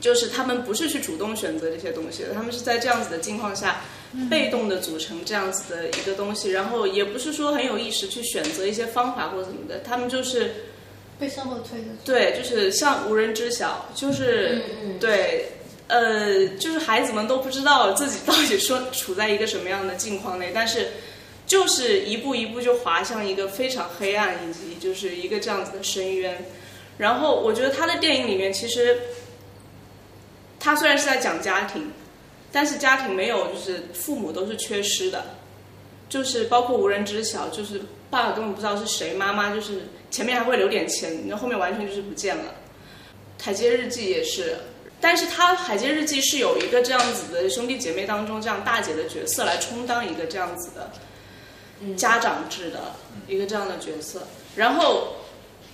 Speaker 5: 就是他们不是去主动选择这些东西的，他们是在这样子的境况下，被动的组成这样子的一个东西，然后也不是说很有意识去选择一些方法或者什么的，他们就是
Speaker 2: 被生活推着
Speaker 5: 对，就是像无人知晓，就是、对，呃，就是孩子们都不知道自己到底说处在一个什么样的境况内，但是就是一步一步就滑向一个非常黑暗以及就是一个这样子的深渊。然后我觉得他的电影里面其实，他虽然是在讲家庭，但是家庭没有就是父母都是缺失的，就是包括无人知晓，就是爸爸根本不知道是谁，妈妈就是前面还会留点钱，那后面完全就是不见了。《台阶日记》也是，但是他《海街日记》是有一个这样子的兄弟姐妹当中这样大姐的角色来充当一个这样子的家长制的一个这样的角色。然后，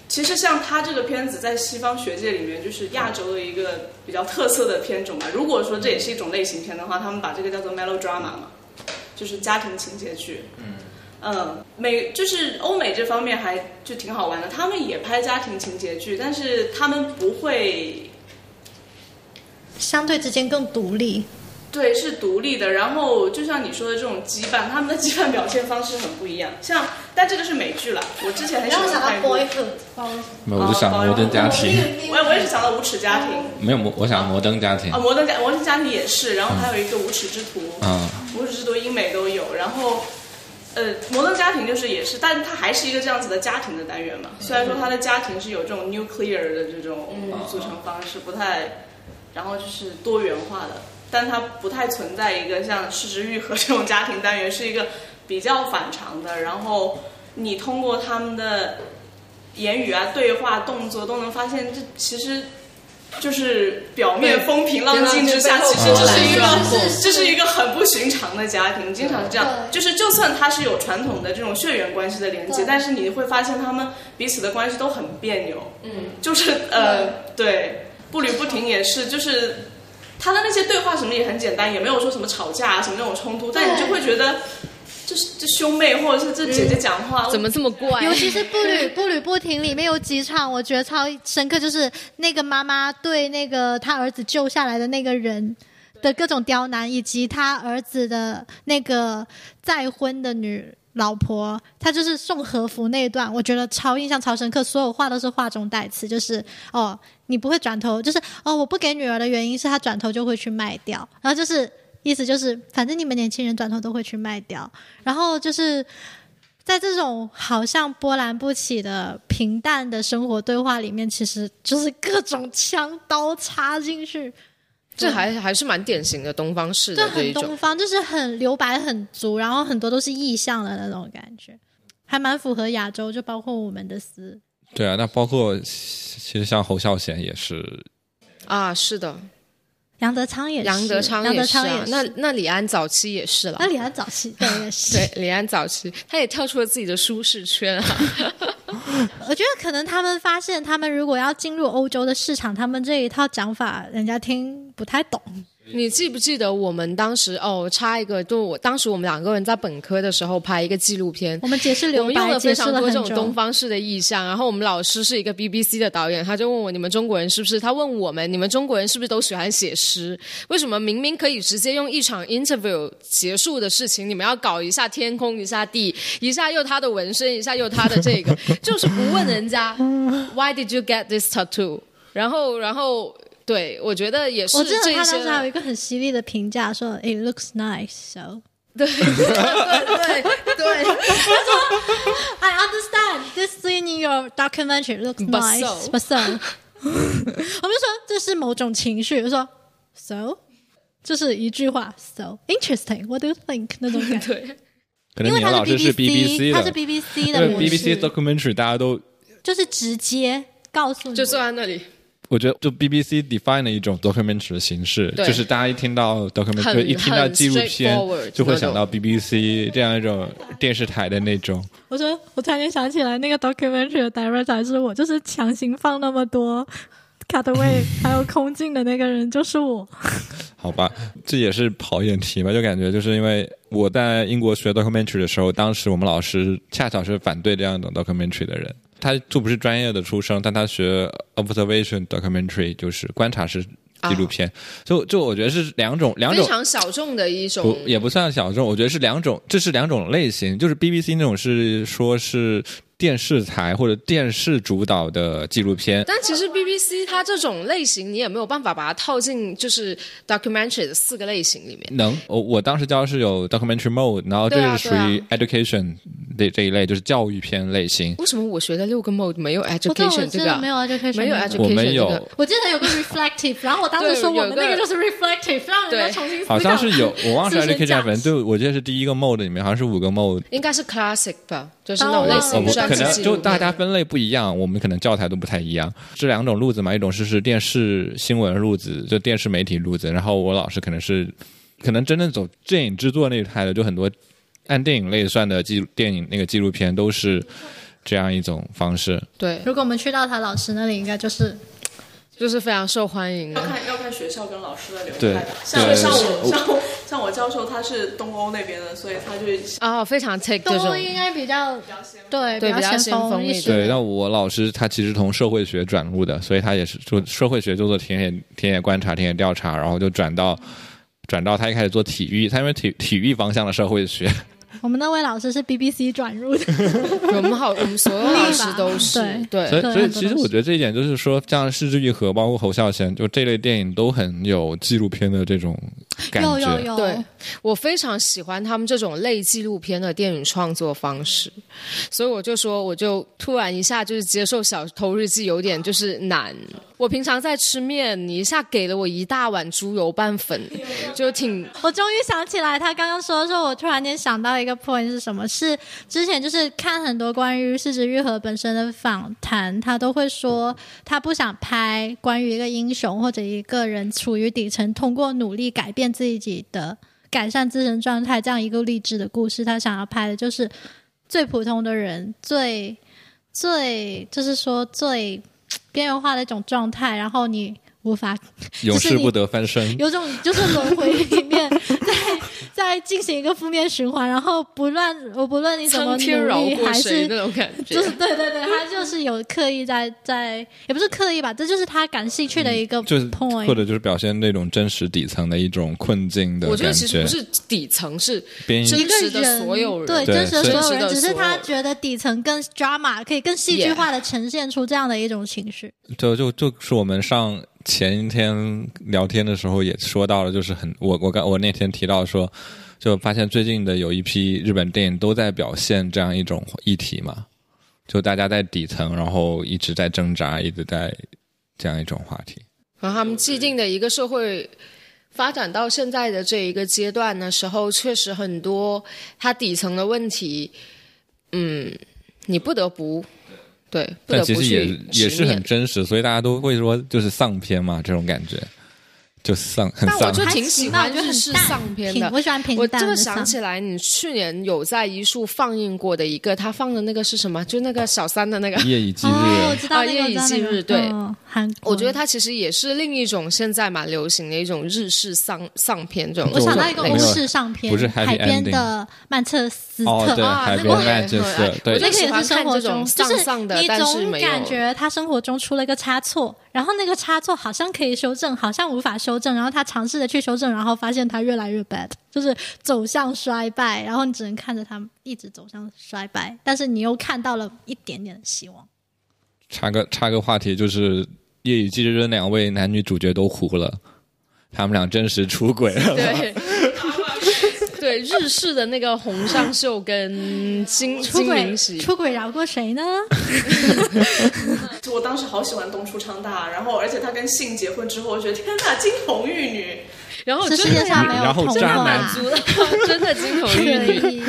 Speaker 5: 其实像他这个片子在西方学界里面就是亚洲的一个比较特色的片种嘛。如果说这也是一种类型片的话，他们把这个叫做 melodrama 嘛，就是家庭情节剧。嗯。嗯，美就是欧美这方面还就挺好玩的，他们也拍家庭情节剧，但是他们不会
Speaker 2: 相对之间更独立。
Speaker 5: 对，是独立的。然后就像你说的这种羁绊，他们的羁绊表现方式很不一样。像，但这个是美剧了。我之前很喜欢看。
Speaker 3: 没有，我就想摩登家庭。
Speaker 5: 我我也是想到无耻家庭。
Speaker 3: 没有摩，我想摩登家庭。
Speaker 5: 啊，摩登家摩登家庭也是，然后还有一个无耻之徒。嗯。无耻之徒英美都有，然后。呃，摩登家庭就是也是，但它还是一个这样子的家庭的单元嘛。虽然说它的家庭是有这种 nuclear 的这种组成方式，不太，然后就是多元化的，但它不太存在一个像失之愈合这种家庭单元，是一个比较反常的。然后你通过他们的言语啊、对话、动作都能发现，这其实。就是表面风平浪静之下，其实这是一个这是一个很不寻常的家庭，经常是这样。就是就算他是有传统的这种血缘关系的连接，但是你会发现他们彼此的关系都很别扭。嗯，就是呃，对，步履不停也是，就是他的那些对话什么也很简单，也没有说什么吵架啊什么那种冲突，但你就会觉得。就是这兄妹或者是这姐姐讲话
Speaker 1: 怎么这么怪？
Speaker 2: 尤其是步履步履不停里面有几场，我觉得超深刻，就是那个妈妈对那个他儿子救下来的那个人的各种刁难，以及他儿子的那个再婚的女老婆，他就是送和服那一段，我觉得超印象超深刻，所有话都是话中带刺，就是哦，你不会转头，就是哦，我不给女儿的原因是她转头就会去卖掉，然后就是。意思就是，反正你们年轻人转头都会去卖掉。然后就是在这种好像波澜不起的平淡的生活对话里面，其实就是各种枪刀插进去。
Speaker 1: 这还还是蛮典型的东方式的
Speaker 2: 这一种，东方就是很留白很足，然后很多都是意象的那种感觉，还蛮符合亚洲，就包括我们的诗。
Speaker 3: 对啊，那包括其实像侯孝贤也是
Speaker 1: 啊，是的。
Speaker 2: 杨德昌也是，
Speaker 1: 杨德昌也是啊。那那李安早期也是了。
Speaker 2: 那李安早期对也是。
Speaker 1: 对，李安早期他也跳出了自己的舒适圈啊。
Speaker 2: 我觉得可能他们发现，他们如果要进入欧洲的市场，他们这一套讲法，人家听不太懂。
Speaker 1: 你记不记得我们当时哦，插一个，就我当时我们两个人在本科的时候拍一个纪录片，
Speaker 2: 我们解释留白，
Speaker 1: 我们用了非常多这种东方式的意象。然后我们老师是一个 BBC 的导演，他就问我：你们中国人是不是？他问我们：你们中国人是不是都喜欢写诗？为什么明明可以直接用一场 interview 结束的事情，你们要搞一下天空，一下地，一下又他的纹身，一下又他的这个，就是不问人家 Why did you get this tattoo？然后，然后。对，我觉得也是。
Speaker 2: 我记得他当时还有一个很犀利的评价，说 “It looks nice”。So，
Speaker 1: 对对对对。他
Speaker 2: 说：“I understand this scene in your documentary looks nice, but so。”我们说这是某种情绪，我说 “So”，就是一句话 “So interesting”。What do you think？那种感
Speaker 1: 觉。
Speaker 3: 可能他老师是 BBC
Speaker 2: 的，他是 BBC 的
Speaker 3: ，BBC documentary 大家都
Speaker 2: 就是直接告诉你，
Speaker 1: 就坐在那里。
Speaker 3: 我觉得就 BBC define 的一种 documentary 的形式，就是大家一听到 documentary，一听到纪录片，就会想到 BBC 这样一种电视台的那种。
Speaker 2: 我说，我突然间想起来，那个 documentary 的 director 是我，就是强行放那么多 cutaway 还有空镜的那个人就是我。
Speaker 3: 好吧，这也是跑眼题吧？就感觉就是因为我在英国学 documentary 的时候，当时我们老师恰巧是反对这样一种 documentary 的人。他就不是专业的出身，但他学 observation documentary，就是观察式纪录片。就就我觉得是两种两种
Speaker 1: 非常小众的一种，
Speaker 3: 不也不算小众，我觉得是两种，这是两种类型。就是 BBC 那种是说是。电视台或者电视主导的纪录片，
Speaker 1: 但其实 BBC 它这种类型，你也没有办法把它套进就是 documentary 的四个类型里面。
Speaker 3: 能，我我当时教是有 documentary mode，然后这是属于 education 这这一类就是教育片类型。
Speaker 1: 为什么我学的六个 mode 没有
Speaker 2: 我对我
Speaker 1: education 这个？
Speaker 2: 没有 education，
Speaker 1: 没有 education
Speaker 3: 我们
Speaker 1: 这个。
Speaker 3: 有，
Speaker 2: 我记得有个 reflective，然后我当时说
Speaker 1: 对有个
Speaker 2: 我们那个就是 reflective，让人家
Speaker 1: 对
Speaker 2: 重新思考。
Speaker 3: 好像是有，我忘记
Speaker 2: 自身
Speaker 3: education，反正就我记得是第一个 mode 里面好像是五个 mode。
Speaker 1: 应该是 classic 吧，就是那
Speaker 2: 哦
Speaker 1: 种类似
Speaker 2: 我
Speaker 3: 哦，不，
Speaker 1: 于算
Speaker 3: 可能就大家分类不一样，我们可能教材都不太一样。这两种路子嘛，一种是是电视新闻路子，就电视媒体路子，然后我老师可能是可能真正走电影制作那一派的，就很多按电影类算的纪录电影那个纪录片都是这样一种方式。
Speaker 1: 对，
Speaker 2: 如果我们去到他老师那里，应该就是
Speaker 1: 就是非常受欢迎的。
Speaker 5: 要看要看学校跟老师的流
Speaker 3: 对
Speaker 5: 派。像
Speaker 3: 对
Speaker 5: 像我
Speaker 3: 是
Speaker 5: 像我教授他是东欧那边的，所以他就
Speaker 1: 啊、非常 take 这种，
Speaker 2: 都应该比较对
Speaker 1: 对比较
Speaker 2: 先
Speaker 1: 先锋一
Speaker 2: 些。
Speaker 3: 对，那我老师他其实从社会学转入的，所以他也是做社会学，就做田野田野观察、田野调查，然后就转到转到他一开始做体育，他因为体体育方向的社会学，
Speaker 2: 我们那位老师是 BBC 转入的，
Speaker 1: 我们好，我们所有老师都是对。
Speaker 3: 所以所以其实我觉得这一点就是说，像失之愈合，包括侯孝贤，就这类电影都很有纪录片的这种感觉。
Speaker 2: 有有有，
Speaker 1: 对我非常喜欢他们这种类纪录片的电影创作方式，所以我就说，我就突然一下就是接受《小偷日记》有点就是难。我平常在吃面，你一下给了我一大碗猪油拌粉，就挺
Speaker 2: 我终于想起来，他刚刚说的时候，我突然间想到一个 point 是什么？是之前就是看很多关于四肢愈合本身的访谈，他都会说他不想拍关于一个英雄或者一个人处于底层，通过努力改变自己的改善自身状态这样一个励志的故事。他想要拍的就是最普通的人，最最就是说最 边缘化的一种状态，然后你无法
Speaker 3: 永世不得翻身。
Speaker 2: 有种就是轮回里面在在进行一个负面循环，然后不论我不论你怎么努力，还是
Speaker 1: 那种感觉。
Speaker 2: 就是对对对，他就是有刻意在在，也不是刻意吧，这就是他感兴趣的一个
Speaker 3: 就是
Speaker 2: point，、
Speaker 3: 或者就是表现那种真实底层的一种困境的
Speaker 1: 我觉得其实不，是底层，是
Speaker 2: 一个
Speaker 1: 实的
Speaker 2: 人
Speaker 1: 所有人
Speaker 3: 对
Speaker 2: 对真实的所有人，只是他觉得底层更 drama 可以更戏剧化的呈现出这样的一种情绪。
Speaker 3: 就就就是我们上前一天聊天的时候也说到了，就是很我我刚我那天提到说，就发现最近的有一批日本电影都在表现这样一种议题嘛，就大家在底层，然后一直在挣扎，一直在这样一种话题。
Speaker 1: 然后他们既定的一个社会发展到现在的这一个阶段的时候，确实很多它底层的问题，嗯，你不得不对，不
Speaker 3: 但其实也也是很真实，所以大家都会说就是丧片嘛，这种感觉就丧很丧
Speaker 1: 但我。就挺喜欢
Speaker 2: 行吧我觉得
Speaker 1: 日式丧片的。
Speaker 2: 我喜欢平
Speaker 1: 我这个
Speaker 2: 淡的丧
Speaker 1: 想起来，你去年有在一树放映过的一个，他放的那个是什么？就那个小三的那个。
Speaker 3: 夜以继
Speaker 2: 哦，我
Speaker 3: 日，
Speaker 2: 知道那个，
Speaker 1: 啊夜以继日对
Speaker 2: 嗯韩国，
Speaker 1: 我觉得它其实也是另一种现在蛮流行的一种日式丧丧片这种。
Speaker 2: 我想到一个欧式丧片，
Speaker 3: 不是
Speaker 2: 海边的曼彻斯特。
Speaker 3: 哦，对，
Speaker 1: 啊
Speaker 3: 海边
Speaker 1: 那个
Speaker 3: 曼彻斯特，
Speaker 1: 我
Speaker 3: 对
Speaker 2: 那个也是
Speaker 1: 看
Speaker 2: 生活中，
Speaker 1: 这种
Speaker 2: 就是
Speaker 1: 丧丧的
Speaker 2: 你总
Speaker 1: 但是
Speaker 2: 感觉他生活中出了一个差错，然后那个差错好像可以修正，好像无法修正，然后他尝试着去修正，然后发现他越来越 bad，就是走向衰败，然后你只能看着他一直走向衰败，但是你又看到了一点点的希望。
Speaker 3: 插个插个话题，就是《夜以继日》的两位男女主角都糊了，他们俩真实出轨了。
Speaker 1: 对。对日式的那个红上秀跟金金
Speaker 2: 出轨
Speaker 1: 明喜，
Speaker 2: 出轨饶过谁呢？
Speaker 5: 就 我当时好喜欢东出昌大，然后而且他跟信结婚之后，我觉得天呐，金童玉女，
Speaker 1: 然后
Speaker 2: 是世
Speaker 1: 真的
Speaker 2: 界上没有
Speaker 3: 然后
Speaker 2: 童
Speaker 3: 渣男
Speaker 2: 话
Speaker 1: 真的金童玉女。
Speaker 2: 可以。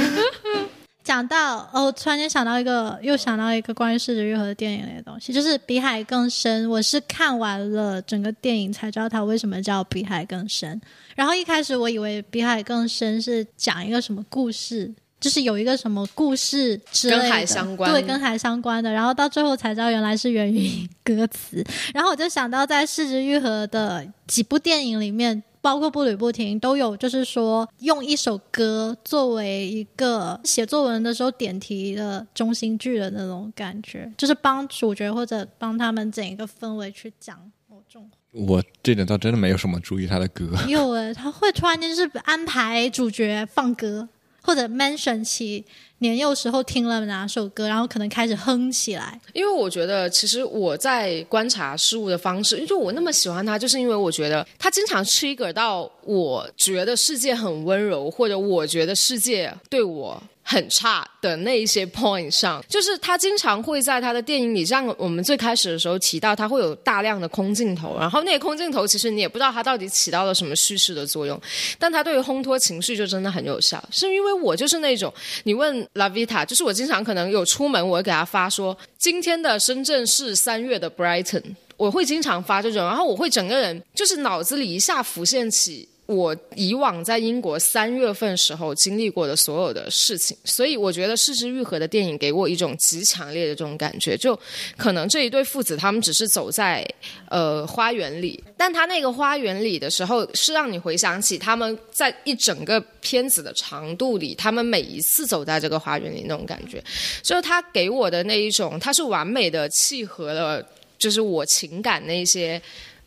Speaker 2: 讲到哦，我突然间想到一个，又想到一个关于视觉愈合的电影类的东西，就是《比海更深》。我是看完了整个电影才知道它为什么叫《比海更深》。然后一开始我以为《比海更深》是讲一个什么故事，就是有一个什么故事之类的，
Speaker 1: 跟海相关
Speaker 2: 对，跟海相关的。然后到最后才知道原来是源于歌词。然后我就想到在视之愈合的几部电影里面，包括《步履不停》都有，就是说用一首歌作为一个写作文的时候点题的中心句的那种感觉，就是帮主角或者帮他们整一个氛围去讲某种。
Speaker 3: 我这点倒真的没有什么注意他的歌，
Speaker 2: 有诶，他会突然间就是安排主角放歌，或者 mention 起年幼时候听了哪首歌，然后可能开始哼起来。
Speaker 1: 因为我觉得，其实我在观察事物的方式，就我那么喜欢他，就是因为我觉得他经常 trigger 到我觉得世界很温柔，或者我觉得世界对我很差的那一些 point 上，就是他经常会在他的电影里，像我们最开始的时候提到，他会有大量的空镜头，然后那个空镜头其实你也不知道他到底起到了什么叙事的作用，但他对于烘托情绪就真的很有效。是因为我就是那种，你问 Lavita，就是我经常可能有出门，我会给他发说今天的深圳是三月的 Brighton，我会经常发这种，然后我会整个人就是脑子里一下浮现起。我以往在英国三月份时候经历过的所有的事情，所以我觉得《四肢愈合》的电影给我一种极强烈的这种感觉，就可能这一对父子他们只是走在呃花园里，但他那个花园里的时候，是让你回想起他们在一整个片子的长度里，他们每一次走在这个花园里那种感觉，就是他给我的那一种，他是完美的契合了，就是我情感那些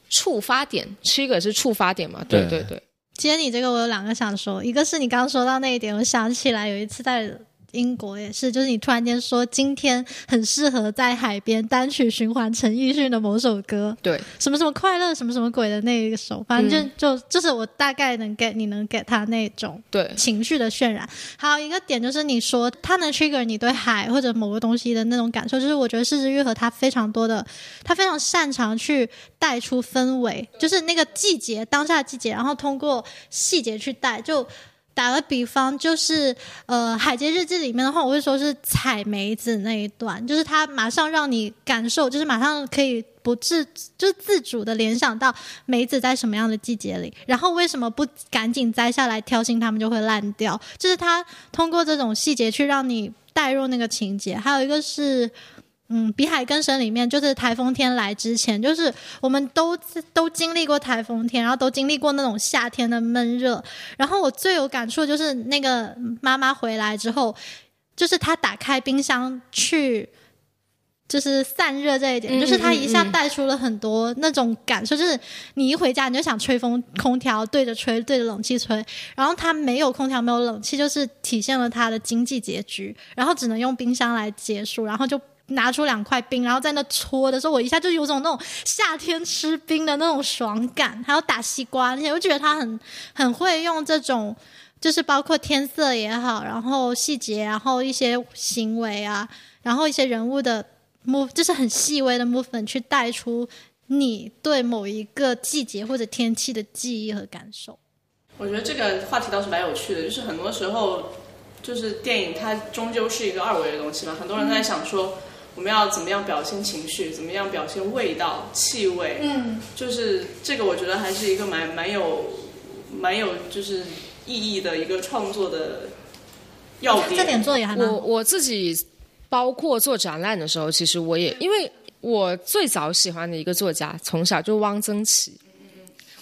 Speaker 1: 触发点，七个是触发点嘛？对
Speaker 3: 对
Speaker 1: 对。
Speaker 2: 接你这个，我有两个想说，一个是你刚刚说到那一点，我想起来有一次在。英国也是，就是你突然间说今天很适合在海边单曲循环陈奕迅的某首歌，
Speaker 1: 对，
Speaker 2: 什么什么快乐，什么什么鬼的那一首，反正就就就是我大概能 get，你能 get 他那种
Speaker 1: 对
Speaker 2: 情绪的渲染。还有一个点就是你说他能 trigger 你对海或者某个东西的那种感受，就是我觉得四之愈合他非常多的，他非常擅长去带出氛围，就是那个季节当下的季节，然后通过细节去带就。打个比方，就是呃，《海街日记》里面的话，我会说是采梅子那一段，就是它马上让你感受，就是马上可以不自就自主的联想到梅子在什么样的季节里，然后为什么不赶紧摘下来挑心，它们就会烂掉？就是它通过这种细节去让你带入那个情节。还有一个是。嗯，比海更深里面就是台风天来之前，就是我们都都经历过台风天，然后都经历过那种夏天的闷热。然后我最有感触就是那个妈妈回来之后，就是她打开冰箱去，就是散热这一点，就是她一下带出了很多那种感受，就是你一回家你就想吹风空调对着吹，对着冷气吹，然后她没有空调没有冷气，就是体现了她的经济拮据，然后只能用冰箱来结束，然后就。拿出两块冰，然后在那搓的时候，我一下就有种那种夏天吃冰的那种爽感。还有打西瓜那些，我觉得他很很会用这种，就是包括天色也好，然后细节，然后一些行为啊，然后一些人物的 move，就是很细微的 movement 去带出你对某一个季节或者天气的记忆和感受。
Speaker 5: 我觉得这个话题倒是蛮有趣的，就是很多时候，就是电影它终究是一个二维的东西嘛，很多人在想说。我们要怎么样表现情绪？怎么样表现味道、气味？
Speaker 2: 嗯，
Speaker 5: 就是这个，我觉得还是一个蛮蛮有、蛮有就是意义的一个创作的要点。
Speaker 2: 这点做也还蛮。
Speaker 1: 我我自己包括做展览的时候，其实我也因为我最早喜欢的一个作家，从小就汪曾祺。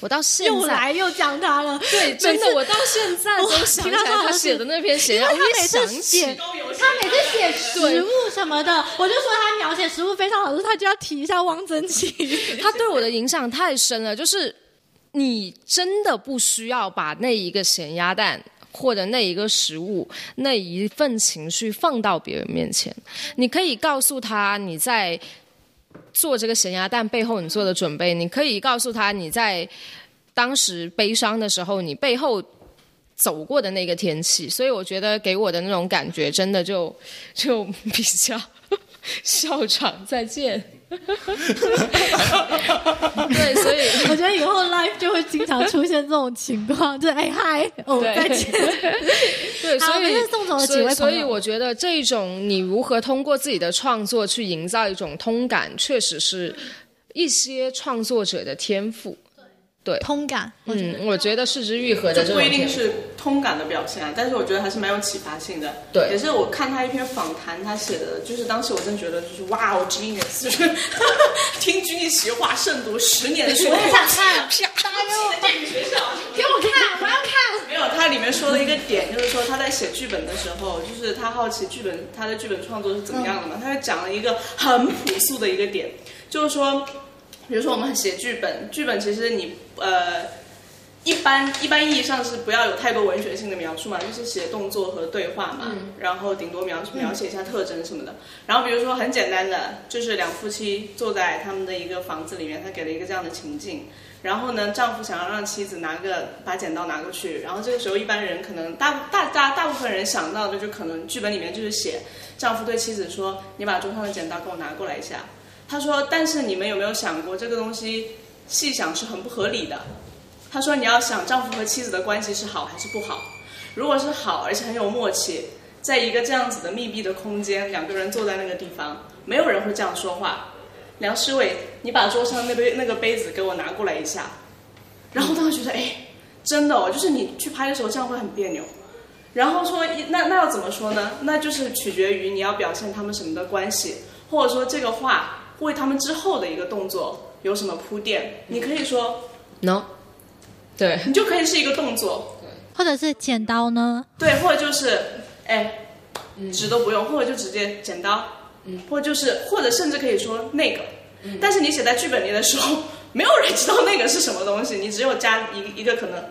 Speaker 1: 我到现在
Speaker 2: 又来又讲他了，
Speaker 1: 对，真的，我到现在都想起来他写的那篇写，
Speaker 2: 因为他每次写，他每次写食物什么的，我就说他描写食物非常好，他就要提一下汪曾祺，
Speaker 1: 他对我的影响太深了。就是你真的不需要把那一个咸鸭蛋或者那一个食物那一份情绪放到别人面前，你可以告诉他你在。做这个咸鸭蛋背后你做的准备，你可以告诉他你在当时悲伤的时候你背后走过的那个天气，所以我觉得给我的那种感觉真的就就比较 校长再见。对，所以
Speaker 2: 我觉得以后 live 就会经常出现这种情况，就哎嗨哦再见。
Speaker 1: 对，所以
Speaker 2: 送走了几位
Speaker 1: 所以我觉得这种你如何通过自己的创作去营造一种通感，确实是一些创作者的天赋。对，
Speaker 2: 通感，
Speaker 1: 嗯，我觉得四肢愈合的这
Speaker 5: 不一定是通感的表现啊，但是我觉得还是蛮有启发性的。
Speaker 1: 对，
Speaker 5: 也是我看他一篇访谈，他写的，就是当时我真觉得就是哇哦，genius，就是 听君一席话，胜读十年的书。
Speaker 2: 我也想看，
Speaker 5: 啪，大电影学校，
Speaker 2: 给我看，我要看。
Speaker 5: 没有，他里面说的一个点，就是说他在写剧本的时候，就是他好奇剧本，他的剧本创作是怎么样的嘛？他就讲了一个很朴素的一个点，就是说。比如说，我们写剧本，剧本其实你呃，一般一般意义上是不要有太多文学性的描述嘛，就是写动作和对话嘛，然后顶多描描写一下特征什么的。然后比如说很简单的，就是两夫妻坐在他们的一个房子里面，他给了一个这样的情境，然后呢，丈夫想要让妻子拿个把剪刀拿过去，然后这个时候一般人可能大大大大部分人想到的就可能剧本里面就是写丈夫对妻子说：“你把桌上的剪刀给我拿过来一下。”他说：“但是你们有没有想过这个东西细想是很不合理的？”他说：“你要想丈夫和妻子的关系是好还是不好？如果是好，而且很有默契，在一个这样子的密闭的空间，两个人坐在那个地方，没有人会这样说话。梁诗伟，你把桌上那杯那个杯子给我拿过来一下。然后当时觉得，哎，真的哦，就是你去拍的时候这样会很别扭。然后说，那那要怎么说呢？那就是取决于你要表现他们什么的关系，或者说这个话为他们之后的一个动作有什么铺垫。你可以说
Speaker 1: no，对，
Speaker 5: 你就可以是一个动作，
Speaker 2: 或者是剪刀呢？
Speaker 5: 对，或者就是，哎，纸都不用，或者就直接剪刀，嗯，或者就是，或者甚至可以说那个，但是你写在剧本里的时候，没有人知道那个是什么东西，你只有加一一个可能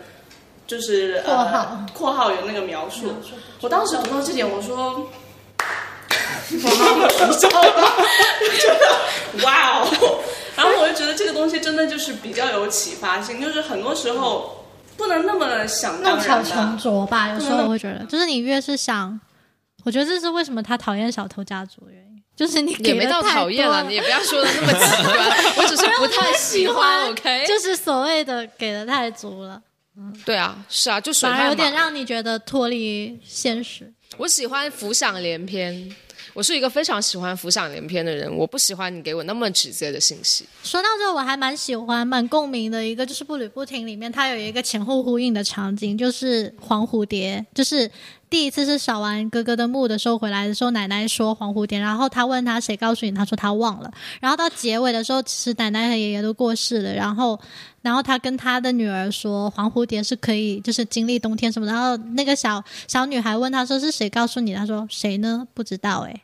Speaker 5: 就是
Speaker 2: 括号。
Speaker 5: 呃、括号有那个描述。我当时读到这点，我说。哇哦！然后我就觉得这个东西真的就是比较有启发性，就是很多时候不能那么想当
Speaker 2: 弄巧
Speaker 5: 然
Speaker 2: 成
Speaker 5: 的。
Speaker 2: 拙吧。有时候我会觉得，就是你越是想，我觉得这是为什么他讨厌小偷家族的原因，就是你给
Speaker 1: 也没到讨厌了，你也不要说的那么极端，我只是不太喜欢。OK，
Speaker 2: 就是所谓的给的太足了，
Speaker 1: 对啊，是啊，就水
Speaker 2: 反而有。点让你觉得脱离现实。
Speaker 1: 我喜欢浮想联翩，我是一个非常喜欢浮想联翩的人，我不喜欢你给我那么直接的信息。
Speaker 2: 说到这，我还蛮喜欢、蛮共鸣的一个，就是《步履不停》里面，它有一个前后呼应的场景，就是黄蝴蝶，就是第一次是扫完哥哥的墓的时候回来的时候，奶奶说黄蝴蝶，然后他问他谁告诉你，他说他忘了，然后到结尾的时候，其实奶奶和爷爷都过世了，然后。然后他跟他的女儿说，黄蝴蝶是可以就是经历冬天什么。然后那个小小女孩问他说是谁告诉你？他说谁呢？不知道诶、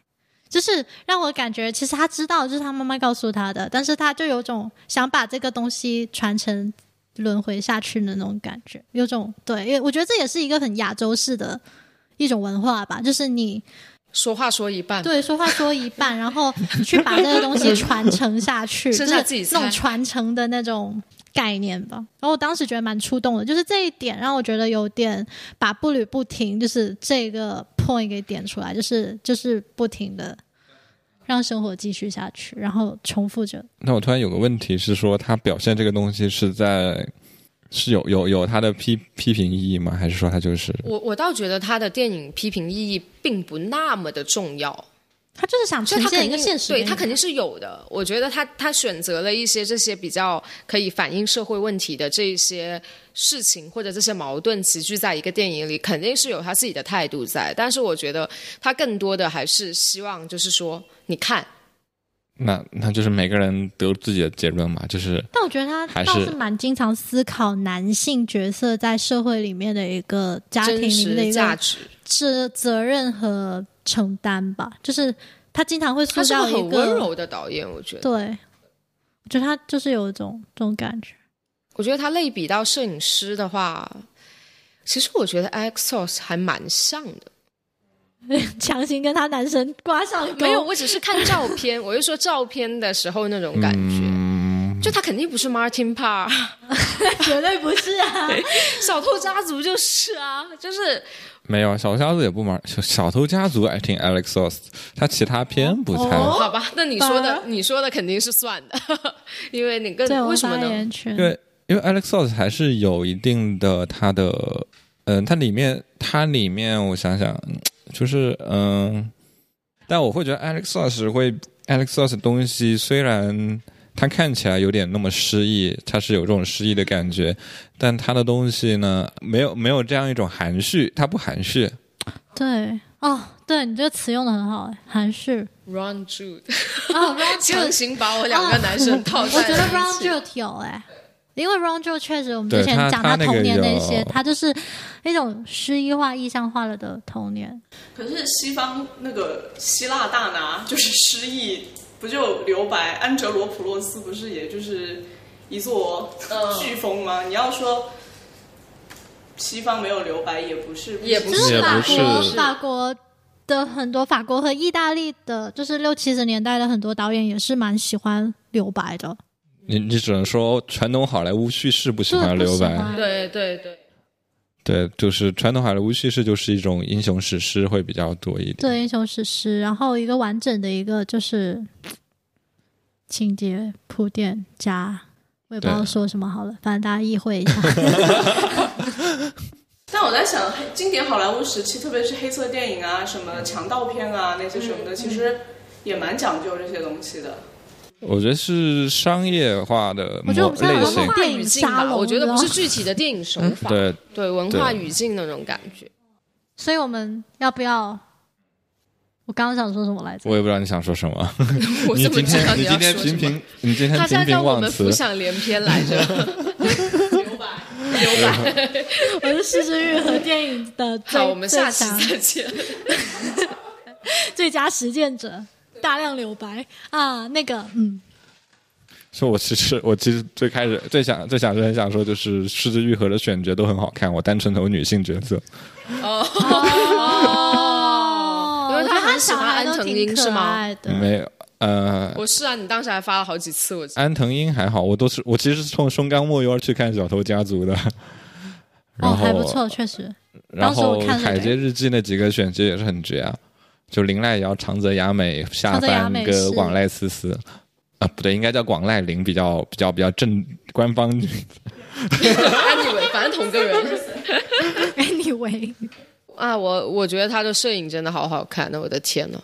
Speaker 2: 就是让我感觉，其实他知道，就是他妈妈告诉他的，但是他就有种想把这个东西传承轮回下去的那种感觉，有种对，因为我觉得这也是一个很亚洲式的一种文化吧，就是你
Speaker 1: 说话说一半，
Speaker 2: 对说话说一半，然后你去把那个东西 传承下去，
Speaker 1: 剩下自己猜
Speaker 2: 就是那种传承的那种。概念吧，然后我当时觉得蛮触动的，就是这一点让我觉得有点把步履不停，就是这个 point 给点出来，就是就是不停的让生活继续下去，然后重复着。
Speaker 3: 那我突然有个问题是说，他表现这个东西是在是有有有他的批批评意义吗？还是说他就是
Speaker 1: 我我倒觉得他的电影批评意义并不那么的重要，
Speaker 2: 他就是想
Speaker 1: 就他肯定
Speaker 2: 呈现一个现实
Speaker 1: 对，他肯定是有的。我觉得他他选择了一些这些比较可以反映社会问题的这一些事情或者这些矛盾集聚在一个电影里，肯定是有他自己的态度在。但是我觉得他更多的还是希望就是说，你看，
Speaker 3: 那那就是每个人得自己的结论嘛？就是
Speaker 2: 但我觉得他
Speaker 3: 还是
Speaker 2: 倒是蛮经常思考男性角色在社会里面的一个家庭里面的一个
Speaker 1: 实价值，
Speaker 2: 责责任和承担吧，就是他经常会塑
Speaker 1: 他是个
Speaker 2: 造一
Speaker 1: 很温柔的导演，我觉得。
Speaker 2: 对，我觉得他就是有一种这种感觉。
Speaker 1: 我觉得他类比到摄影师的话，其实我觉得 Alex Source 还蛮像的。
Speaker 2: 强行跟他男神挂上钩，
Speaker 1: 没有，我只是看照片，我就说照片的时候那种感觉。
Speaker 3: 嗯，
Speaker 1: 就他肯定不是 Martin Parr，
Speaker 2: 绝对不是啊！
Speaker 1: 小偷家族就是啊，就是
Speaker 3: 没有小偷家族也不玩，小小偷家族爱听 Alex Source，他其他片不太。
Speaker 2: 哦
Speaker 1: 好吧，那你说的你说的肯定是算的，因为你更为什么呢？
Speaker 3: 为因为 Alex Source 还是有一定的他的，嗯、它里面它里面我想想，嗯就是嗯、但我会觉得 Alex Source 会 Alex 的东西虽然它看起来有点那么诗意，它是有这种诗意的感觉，但它的东西呢，没有没有这样一种含蓄，它不含蓄。
Speaker 2: 对哦，对你这个词用的很好，哎含蓄
Speaker 1: Run Jude
Speaker 2: 哦，Ron
Speaker 1: 强行把我两个男生套
Speaker 2: 我觉得
Speaker 1: 在了
Speaker 2: Ron
Speaker 1: 一起。
Speaker 2: Jude 有哎。因为 Ron Jude 确实，我们之前讲
Speaker 3: 他
Speaker 2: 童年那些，
Speaker 3: 有
Speaker 2: 他就是那种诗意化、意象化了的童年。
Speaker 5: 可是西方那个希腊大拿就是诗意，不就留白？安哲罗普洛斯不是也就是一座
Speaker 1: 嗯
Speaker 5: 飓风吗？你要说西方没有留白，也不是，
Speaker 1: 也不
Speaker 2: 就是是法
Speaker 3: 也不
Speaker 2: 国
Speaker 3: 是
Speaker 2: 法国的很多法国和意大利的，就是六七十年代的很多导演也是蛮喜欢留白的。
Speaker 3: 你你只能说传统好莱坞叙事不喜欢留白，
Speaker 1: 对对对，
Speaker 3: 对，就是传统好莱坞叙事就是一种英雄史诗会比较多一点。
Speaker 2: 对英雄史诗，然后一个完整的一个就是情节铺垫加，我也不知道说什么好了，反正大家意会一下。
Speaker 5: 但我在想，经典好莱坞时期，特别是黑色电影啊、什么强盗片啊那些什么的，其实也蛮讲究这些东西的。
Speaker 3: 我觉得是商业化的
Speaker 2: 我觉得我们现在
Speaker 3: 类型
Speaker 2: 电影沙龙
Speaker 1: 我觉得不是具体的电影手法，
Speaker 3: 对，
Speaker 1: 对文化语境那种感觉。
Speaker 2: 所以我们要不要？我刚刚想说什么来着？
Speaker 3: 我也不知道你想说什么。
Speaker 1: 我
Speaker 3: 你今
Speaker 1: 怎么知道
Speaker 3: 天你
Speaker 1: 要
Speaker 3: 今天频
Speaker 1: 说什么？
Speaker 3: 频你今天
Speaker 1: 他现在
Speaker 3: 频频忘
Speaker 1: 叫我们浮，想联翩来着，
Speaker 5: 留白。
Speaker 1: 留白。
Speaker 2: 我是失之愈和电影的最
Speaker 1: 好，我们下期再见。
Speaker 2: 最佳实践者，大量留白啊！那个，嗯，
Speaker 3: 说我其实我其实最开始最想最想是很想说，就是《失之愈合》的选角都很好看，我单纯投女性角色。
Speaker 1: 哦，因为他很喜欢安藤
Speaker 2: 都挺可
Speaker 1: 樱是吗？
Speaker 3: 没有，呃，
Speaker 1: 我是啊，你当时还发了好几次，我记得
Speaker 3: 安藤英还好，我都是我其实是冲松冈莫优而去看《小偷家族》的。然
Speaker 2: 哦，
Speaker 3: 后，
Speaker 2: 还不错，确实。
Speaker 3: 然后《海街日记》那几个选角也是很绝啊，就林濑遥、长泽雅美、夏
Speaker 2: 长泽雅
Speaker 3: 帆跟广濑丝丝。啊，不对，应该叫广濑铃，比较比较比较正官方。
Speaker 1: anyway，反正同个人
Speaker 2: Anyway，
Speaker 1: 啊。我我觉得他的摄影真的好好看的，我的天呐！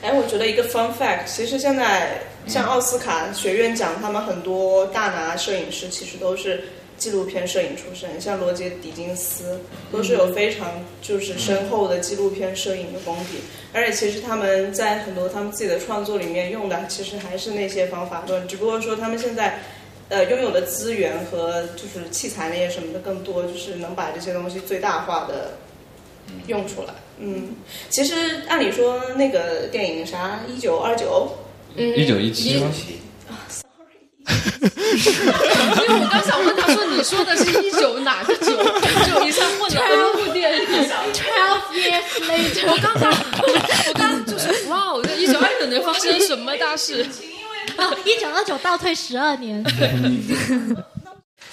Speaker 5: 哎，我觉得一个 fun fact，其实现在像奥斯卡学院奖，他们很多大拿摄影师其实都是纪录片摄影出身，像罗杰·狄金斯都是有非常就是深厚的纪录片摄影的功底，而且其实他们在很多他们自己的创作里面用的其实还是那些方法论，只不过说他们现在。呃，拥有的资源和就是器材那些什么的更多，就是能把这些东西最大化的用出来。嗯，其实按理说那个电影啥一九二九，
Speaker 1: 嗯，
Speaker 3: 一九一七吗？
Speaker 1: 因为我刚想问他说，你说的是一九哪个九？就一下混了 N 部电影。
Speaker 2: Twelve years later，
Speaker 1: 我刚刚，我刚刚就是哇，我在一九二九年发生什么大事？
Speaker 2: 哦，一九二九倒退十二年，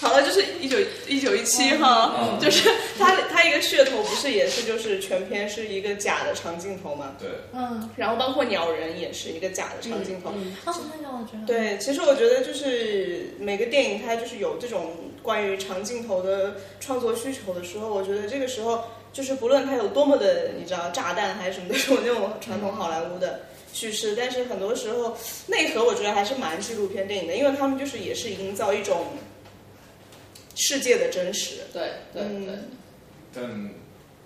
Speaker 5: 好了，就是一九一九一七哈，就是它它一个噱头不是也是就是全片是一个假的长镜头嘛，
Speaker 3: 对，
Speaker 2: 嗯，
Speaker 5: 然后包括鸟人也是一个假的长镜头，
Speaker 2: 嗯，那个我觉得，
Speaker 5: 对，其实我觉得就是每个电影它就是有这种关于长镜头的创作需求的时候，我觉得这个时候就是不论它有多么的你知道炸弹还是什么那种那种传统好莱坞的叙事，但是很多时候内核我觉得还是蛮纪录片电影的，因为他们就是也是营造一种世界的真实。
Speaker 1: 对对
Speaker 5: 嗯
Speaker 1: 对，
Speaker 3: 但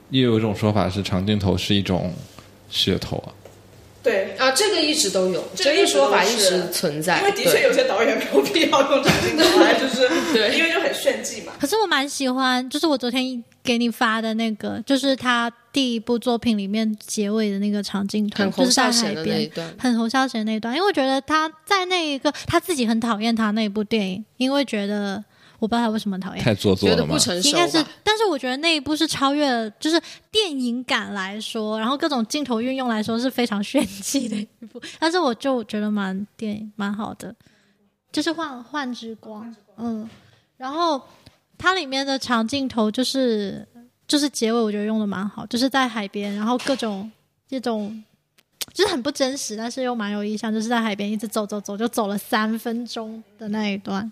Speaker 3: 也有一种说法是长镜头是一种噱头啊。
Speaker 5: 对，
Speaker 1: 啊，这个一直都有，
Speaker 5: 这个
Speaker 1: 说法
Speaker 5: 一直
Speaker 1: 存在。
Speaker 5: 因为的确有些导演没有必要用长镜头来，就是
Speaker 1: 对
Speaker 5: 因为就很炫技嘛。
Speaker 2: 可是我蛮喜欢，就是我昨天给你发的那个，就是他第一部作品里面结尾的那个长镜头，就是在海
Speaker 1: 孝贤的那一
Speaker 2: 边，
Speaker 1: 段，
Speaker 2: 很侯孝贤那一段，因为我觉得他在那一个他自己很讨厌他那一部电影，因为觉得我不知道他为什么讨厌。
Speaker 3: 太做作了嘛
Speaker 1: 觉得不。成熟
Speaker 2: 应该是？，但是我觉得那一部是超越了，就是电影感来说，然后各种镜头运用来说是非常炫技的一部。但是我就觉得蛮电影蛮好的，就是幻幻之光，嗯，然后它里面的长镜头就是就是结尾我觉得用的蛮好，就是在海边，然后各种这种。就是很不真实，但是又蛮有意象，就是在海边一直走走走，就走了三分钟的那一段。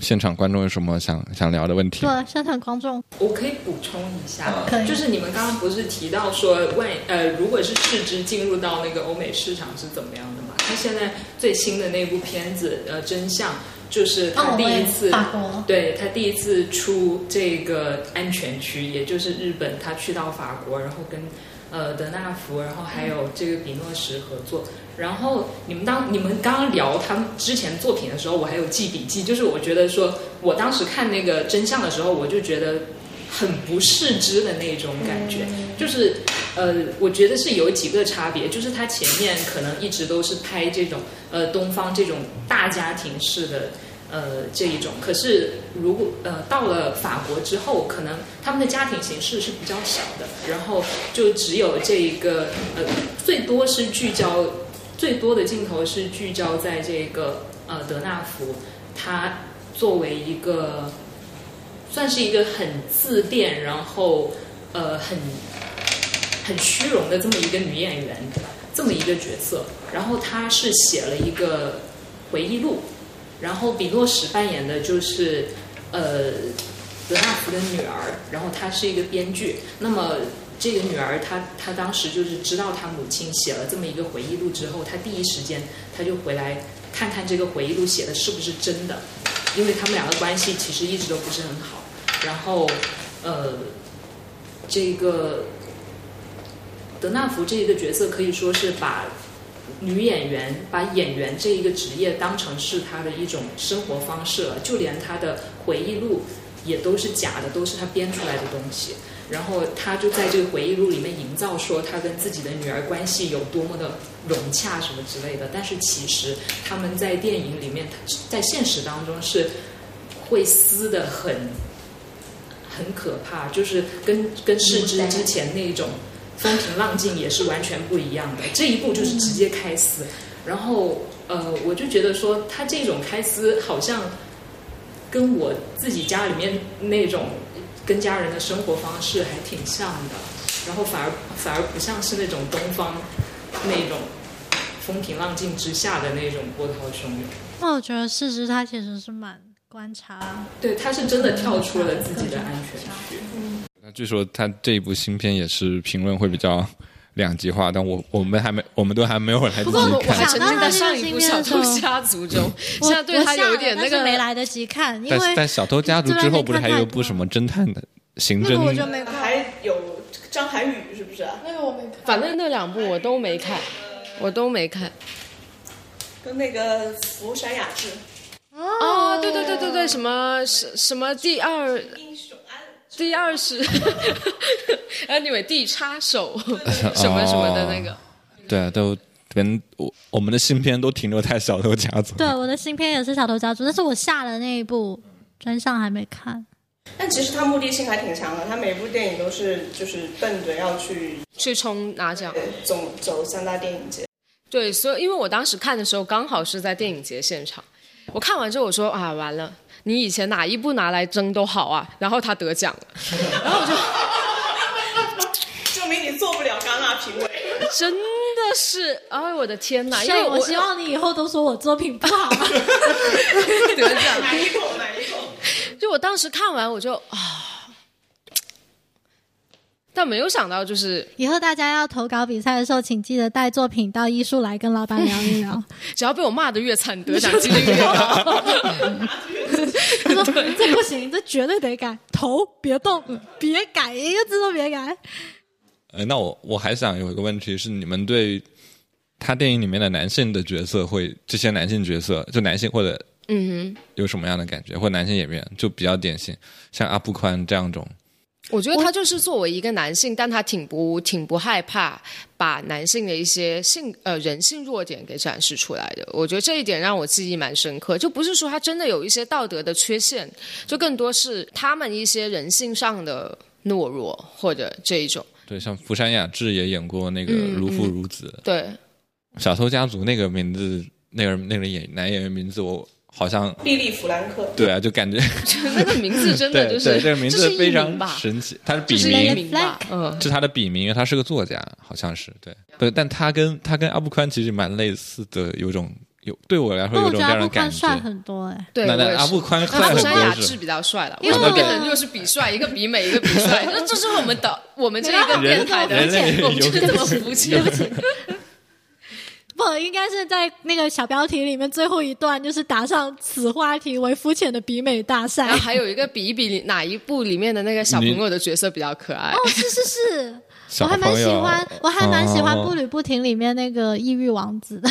Speaker 3: 现场观众有什么想想聊的问题？
Speaker 2: 对，现场观众
Speaker 6: 我可以补充一下，
Speaker 2: 可以
Speaker 6: 就是你们刚刚不是提到说，万呃，如果是市之进入到那个欧美市场是怎么样的嘛？他现在最新的那部片子，呃，真相就是他第一次，
Speaker 2: 法国
Speaker 6: 对他第一次出这个安全区，也就是日本，他去到法国，然后跟呃德纳福，然后还有这个比诺什合作。然后你们当你们刚刚聊他们之前作品的时候，我还有记笔记，就是我觉得说我当时看那个真相的时候，我就觉得很不适之的那种感觉，就是呃，我觉得是有几个差别，就是他前面可能一直都是拍这种呃东方这种大家庭式的。呃，这一种，可是如果呃到了法国之后，可能他们的家庭形式是比较小的，然后就只有这一个呃，最多是聚焦，最多的镜头是聚焦在这个呃德纳福，她作为一个算是一个很自恋，然后呃很很虚荣的这么一个女演员，这么一个角色，然后她是写了一个回忆录，然后比诺什扮演的就是呃德纳福的女儿，然后她是一个编剧，那么。这个女儿，她她当时就是知道她母亲写了这么一个回忆录之后，她第一时间她就回来看看这个回忆录写的是不是真的，因为他们两个关系其实一直都不是很好。然后，呃，这个德纳福这一个角色可以说是把女演员、把演员这一个职业当成是她的一种生活方式了，就连她的回忆录也都是假的，都是她编出来的东西。然后他就在这个回忆录里面营造说他跟自己的女儿关系有多么的融洽什么之类的，但是其实他们在电影里面，在现实当中是会撕的很很可怕，就是跟跟世之之前那种风平浪静也是完全不一样的。这一部就是直接开撕，然后呃，我就觉得说他这种开撕好像跟我自己家里面那种。跟家人的生活方式还挺像的，然后反而反而不像是那种东方那种风平浪静之下的那种波涛汹涌。
Speaker 2: 那我觉得世之他其实是蛮观察，
Speaker 6: 对，他是真的跳出了自己的安全区。
Speaker 3: 那据说他这一部新片也是评论会比较两极化，但我我们还没，我们都还没有来得及看。
Speaker 1: 我还沉浸在上一部《小偷家族》中，现在对他有一点那个
Speaker 2: 没来得及看，因为
Speaker 3: 在《小偷家族》之后不是还有一部什么侦探的刑侦？
Speaker 2: 我就没看。
Speaker 5: 还有张涵予是不是？
Speaker 2: 那个我没看。
Speaker 1: 反正那两部我都没看，我都没看。
Speaker 5: 跟那个福山雅治。
Speaker 1: 哦，对对对对对，什么什什么第二
Speaker 5: 英雄安。
Speaker 1: 第二是，anyway，地插手 什么什么的那个，
Speaker 3: 对啊，都跟我我们的新片都停留在小偷家族。
Speaker 2: 对，我的新片也是小偷家族，但是我下了那一部真相还没看。
Speaker 5: 但其实他目的性还挺强的，他每部电影都是就是奔着要去
Speaker 1: 去冲拿奖，
Speaker 5: 走走三大电影节。
Speaker 1: 对，所以因为我当时看的时候刚好是在电影节现场，我看完之后我说啊，完了。你以前哪一部拿来争都好啊，然后他得奖了，然后我就
Speaker 5: 证明你做不了戛纳评委，
Speaker 1: 真的是，哎我的天哪！因为
Speaker 2: 我希望你以后都说我作品不好，
Speaker 1: 得奖，
Speaker 5: 哪一口，哪一口。
Speaker 1: 就我当时看完我就啊。但没有想到，就是
Speaker 2: 以后大家要投稿比赛的时候，请记得带作品到艺术来跟老板聊一聊。
Speaker 1: 只要被我骂的越惨，得奖几率越高。
Speaker 2: 他说：“这不行，这绝对得改，头别动，别改，一个字都别改。”
Speaker 3: 呃，那我我还想有一个问题是，你们对他电影里面的男性的角色，会这些男性角色，就男性或者
Speaker 1: 嗯哼，
Speaker 3: 有什么样的感觉？或男性演员就比较典型，像阿布宽这样种。
Speaker 1: 我觉得他就是作为一个男性，但他挺不挺不害怕把男性的一些性呃人性弱点给展示出来的。我觉得这一点让我记忆蛮深刻。就不是说他真的有一些道德的缺陷，就更多是他们一些人性上的懦弱或者这一种。
Speaker 3: 对，像福山雅治也演过那个《如父如子》。
Speaker 1: 对，《
Speaker 3: 小偷家族》那个名字，那个那个演男演员名字我。好像
Speaker 5: 莉莉·弗兰克，
Speaker 3: 对啊，就感觉
Speaker 1: 那个名字真的就是
Speaker 3: 这个名字非常神奇，他是笔
Speaker 1: 名，嗯，
Speaker 3: 是他的笔名，因为他是个作家，好像是对，对，但他跟他跟阿布宽其实蛮类似的，有种有对我来说有种这样的感觉，
Speaker 2: 帅很多哎，
Speaker 1: 对，
Speaker 3: 那那阿布宽帅很多
Speaker 1: 雅致比较帅了，因为一个 人又是比帅，一个比美，一个比帅，这这是我们的我们这一个变态的，我们就是这么肤浅。
Speaker 2: 不，应该是在那个小标题里面最后一段，就是打上此话题为肤浅的比美大赛。
Speaker 1: 然后还有一个比一比哪一部里面的那个小朋友的角色比较可爱。
Speaker 2: 哦，是是是。我还蛮喜欢，我还蛮喜欢《步履不停》里面那个抑郁王子的，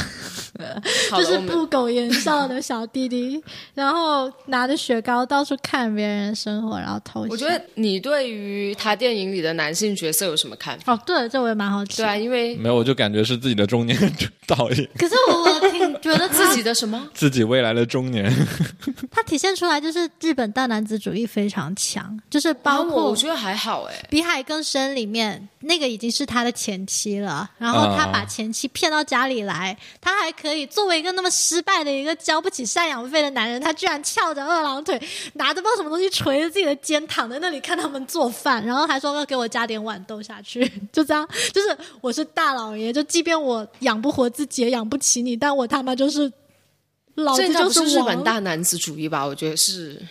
Speaker 2: 就是不苟言笑的小弟弟，然后拿着雪糕到处看别人生活，然后偷。
Speaker 1: 我觉得你对于他电影里的男性角色有什么看法？
Speaker 2: 哦，对，这我也蛮好奇。
Speaker 1: 对啊，因为
Speaker 3: 没有，我就感觉是自己的中年导演。
Speaker 2: 可是我我挺觉得
Speaker 1: 自己的什么？
Speaker 3: 自己未来的中年。
Speaker 2: 他体现出来就是日本大男子主义非常强，就是包括
Speaker 1: 我觉得还好哎，《
Speaker 2: 比海更深》里面。那个已经是他的前妻了，然后他把前妻骗到家里来，他还可以作为一个那么失败的一个交不起赡养费的男人，他居然翘着二郎腿，拿着不知道什么东西捶着自己的肩，躺在那里看他们做饭，然后还说要给我加点豌豆下去，就这样，就是我是大老爷，就即便我养不活自己，也养不起你，但我他妈就是老子
Speaker 1: 这不
Speaker 2: 就是王
Speaker 1: 日本大男子主义吧？我觉得是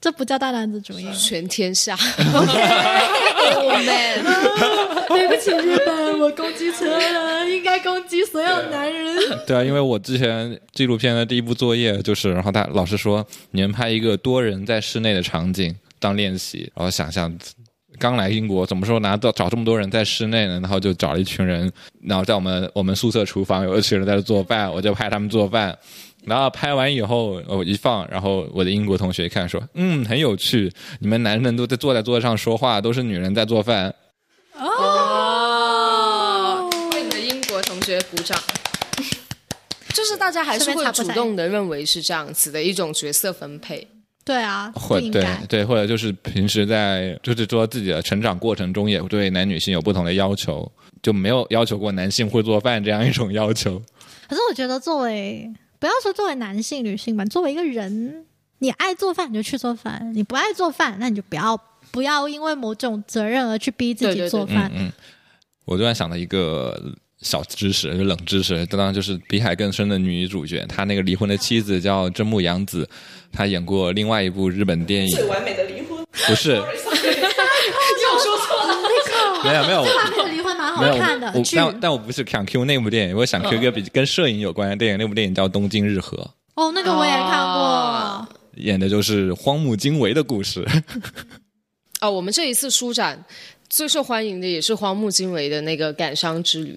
Speaker 2: 这不叫大男子主义。
Speaker 1: 全天下。Oh man！
Speaker 2: 对不起，日本，我攻击错了，应该攻击所有男人。
Speaker 3: 对啊，因为我之前纪录片的第一部作业就是，然后他老师说你们拍一个多人在室内的场景当练习，然后想象刚来英国，怎么说拿到找这么多人在室内呢？然后就找了一群人，然后在我们我们宿舍厨房有一群人在这做饭，我就拍他们做饭。然后拍完以后，我一放，然后我的英国同学一看说：“嗯，很有趣，你们男人都在坐在桌子上说话，都是女人在做饭。”
Speaker 1: 哦，为你的英国同学鼓掌。就是大家还是会主动的认为是这样子的一种角色分配。
Speaker 2: 对啊，
Speaker 3: 或对
Speaker 2: 不应该。
Speaker 3: 对，或者就是平时在就是说自己的成长过程中，也对男女性有不同的要求，就没有要求过男性会做饭这样一种要求。
Speaker 2: 可是我觉得，作为不要说作为男性、女性吧，作为一个人，你爱做饭你就去做饭，你不爱做饭，那你就不要不要因为某种责任而去逼自己
Speaker 1: 对对对。
Speaker 2: 做饭。
Speaker 3: 嗯嗯，我突然想到一个小知识，就冷知识，当然就是比海更深的女主角，她那个离婚的妻子叫真木阳子，她演过另外一部日本电影。
Speaker 5: 最，完美的离婚，
Speaker 3: 不是
Speaker 5: 又说错了。
Speaker 3: 没有没有。
Speaker 2: 这版的离婚蛮好，看的
Speaker 3: 但但我不是想 Q 那部电影，我想 Q 一个比跟摄影有关的电影，那部电影叫《东京日和》，
Speaker 2: 哦，那个我也看过。
Speaker 1: 哦
Speaker 3: 演的就是荒木经惟的故事。
Speaker 1: 哦，我们这一次书展最受欢迎的也是荒木经惟的那个《感伤之旅》，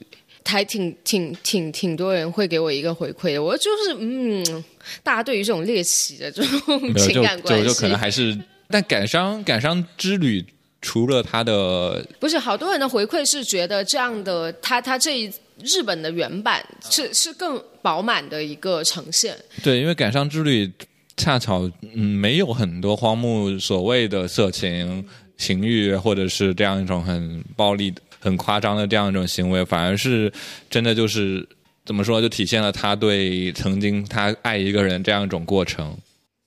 Speaker 1: 还挺挺挺挺多人会给我一个回馈的。我就是嗯，大家对于这种猎奇的这种，情感关系，
Speaker 3: 就就可能还是，但感伤感伤之旅除了他的
Speaker 1: 不是好多人的回馈是觉得这样的，他他这一日本的原版是是更饱满的一个呈现。
Speaker 3: 对，因为感伤之旅恰巧嗯没有很多荒木所谓的色情、情欲或者是这样一种很暴力、很夸张的这样一种行为，反而是真的就是怎么说，就体现了他对曾经他爱一个人这样一种过程。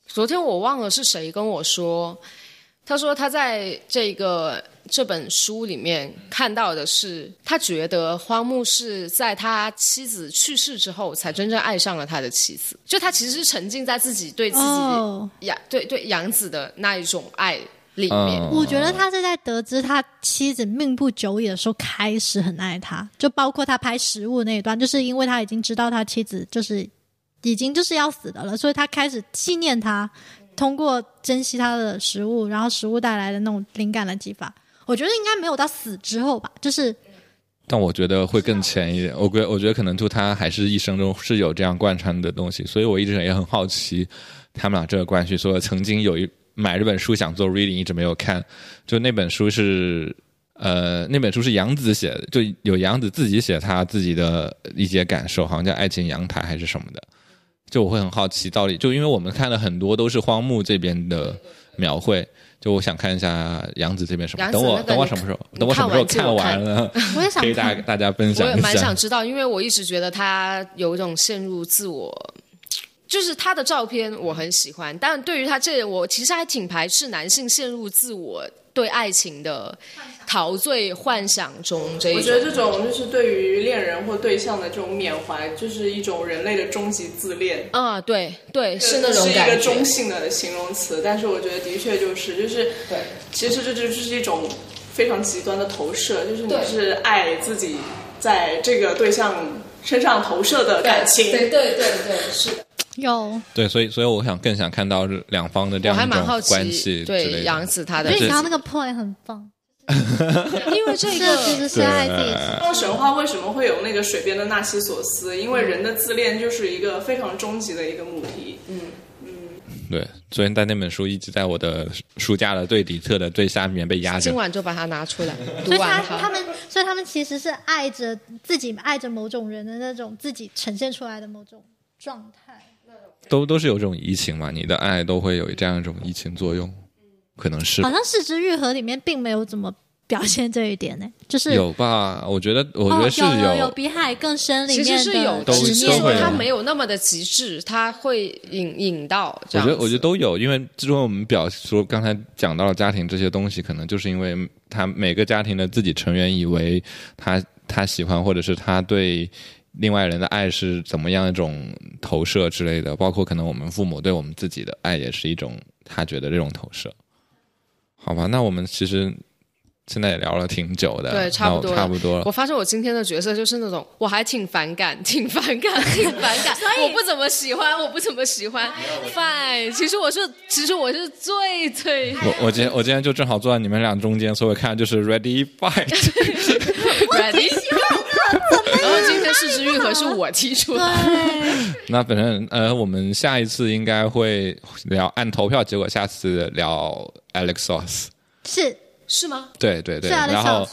Speaker 1: 昨天我忘了是谁跟我说，他说他在这个这本书里面看到的是，他觉得荒木是在他妻子去世之后才真正爱上了他的妻子，就他其实是沉浸在自己对自己
Speaker 2: 哦，
Speaker 1: 养、对对养子的那一种爱里面。
Speaker 3: 嗯，
Speaker 2: 我觉得他是在得知他妻子命不久矣的时候开始很爱他，就包括他拍食物那一段，就是因为他已经知道他妻子就是已经就是要死的了，所以他开始纪念他，通过珍惜他的食物，然后食物带来的那种灵感的激发。我觉得应该没有到死之后吧，就是
Speaker 3: 但我觉得会更浅一点。我觉我觉得可能就他还是一生中是有这样贯穿的东西，所以我一直也很好奇他们俩这个关系。所以曾经有一买这本书想做 reading，一直没有看。就那本书是呃，那本书是杨子写的，就有杨子自己写他自己的一些感受，好像叫《爱情阳台》还是什么的。就我会很好奇，到底就因为我们看了很多都是荒木这边的描绘，就我想看一下杨子这边什么。等我等我什么时候等我什么时候看
Speaker 1: 看完
Speaker 3: 完了，
Speaker 2: 我也想
Speaker 3: 给大
Speaker 2: 家。
Speaker 3: 大家分享
Speaker 1: 我也蛮。想知道，因为我一直觉得他有一种陷入自我，就是他的照片我很喜欢，但对于他这，我其实还挺排斥男性陷入自我对爱情的陶醉幻想中这一种。
Speaker 5: 我觉得这种就是对于恋人或对象的这种缅怀，就是一种人类的终极自恋。
Speaker 1: 啊，对对，是那种
Speaker 5: 是一。个中性的形容词，但是我觉得的确就是就是，
Speaker 1: 对，
Speaker 5: 其实这就是一种非常极端的投射，就是你
Speaker 1: 对
Speaker 5: 是爱自己在这个对象身上投射的感情。
Speaker 1: 对对对对，是的。
Speaker 2: 有，
Speaker 3: 对，所以所以我想更想看到两方的这样一种
Speaker 1: 还蛮好
Speaker 3: 关系
Speaker 1: 奇，对杨子他的
Speaker 2: 所以刚刚那个 point 很棒，
Speaker 1: 因为这
Speaker 2: 个其
Speaker 1: 个
Speaker 2: 实是爱自己的。
Speaker 5: 那神话为什么会有那个水边的纳西索斯？因为人的自恋就是一个非常终极的一个母题。嗯，
Speaker 3: 对，昨天带那本书一直在我的书架的最底侧的最下面被压着
Speaker 1: 今。晚就把它拿出来读
Speaker 2: 所以他他们，所以他们其实是爱着自己，爱着某种人的那种自己呈现出来的某种状态。
Speaker 3: 都都是有这种移情嘛，你的爱都会有这样一种移情作用，可能是
Speaker 2: 好像《四肢愈合》里面并没有怎么表现这一点呢？就是
Speaker 3: 有吧？我觉得，我觉
Speaker 2: 哦
Speaker 3: 得是
Speaker 2: 有有比海更深里
Speaker 1: 其
Speaker 2: 面的
Speaker 1: 实是有，
Speaker 3: 都
Speaker 1: 只是它没有那么的极致，它会引引到这样。
Speaker 3: 我觉得，我觉得都有，因为之中我们表说刚才讲到了家庭这些东西，可能就是因为他每个家庭的自己成员以为他他喜欢，或者是他对另外人的爱是怎么样一种投射之类的，包括可能我们父母对我们自己的爱也是一种他觉得这种投射。好吧，那我们其实现在也聊了挺久的，
Speaker 1: 对差不多
Speaker 3: 差不多了
Speaker 1: 我。发现我今天的角色就是那种，我还挺反感，挺反感，挺反感，所以我不怎么喜欢，我不怎么喜欢。Fine，其实我是，其实我是最最
Speaker 3: 我我今天我今天就正好坐在你们俩中间，所以我看就是 ready fight。
Speaker 1: 然后今天市值愈合是我提出的，
Speaker 3: 那反正呃，我们下一次应该会聊按投票结果，下次聊 Alex Sauce。
Speaker 2: 是。
Speaker 1: 是吗？
Speaker 3: 对对对，然后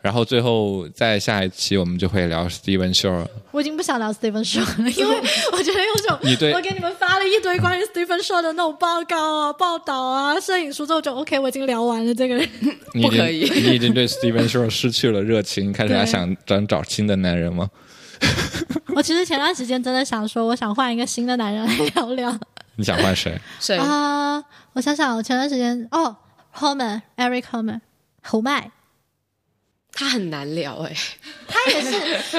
Speaker 3: 然后最后在下一期我们就会聊 Steven Shore。
Speaker 2: 我已经不想聊 Stephen Shaw 了，因为 我觉得有种
Speaker 3: 你对
Speaker 2: 我给你们发了一堆关于 Stephen Shaw 的那种报告啊、报道啊、摄影书之后，就 OK，我已经聊完了这个人。
Speaker 3: 你已经
Speaker 1: 不可以
Speaker 3: 你已经对 Steven Shore 失去了热情，开始
Speaker 2: 对
Speaker 3: 还想找找新的男人吗？
Speaker 2: 我其实前段时间真的想说，我想换一个新的男人来聊聊
Speaker 3: 你想换谁？
Speaker 1: 谁？
Speaker 2: 啊、我想想，我前段时间哦，Homan Eric Homan 侯麦，
Speaker 1: 他很难聊哎、
Speaker 2: 他也是，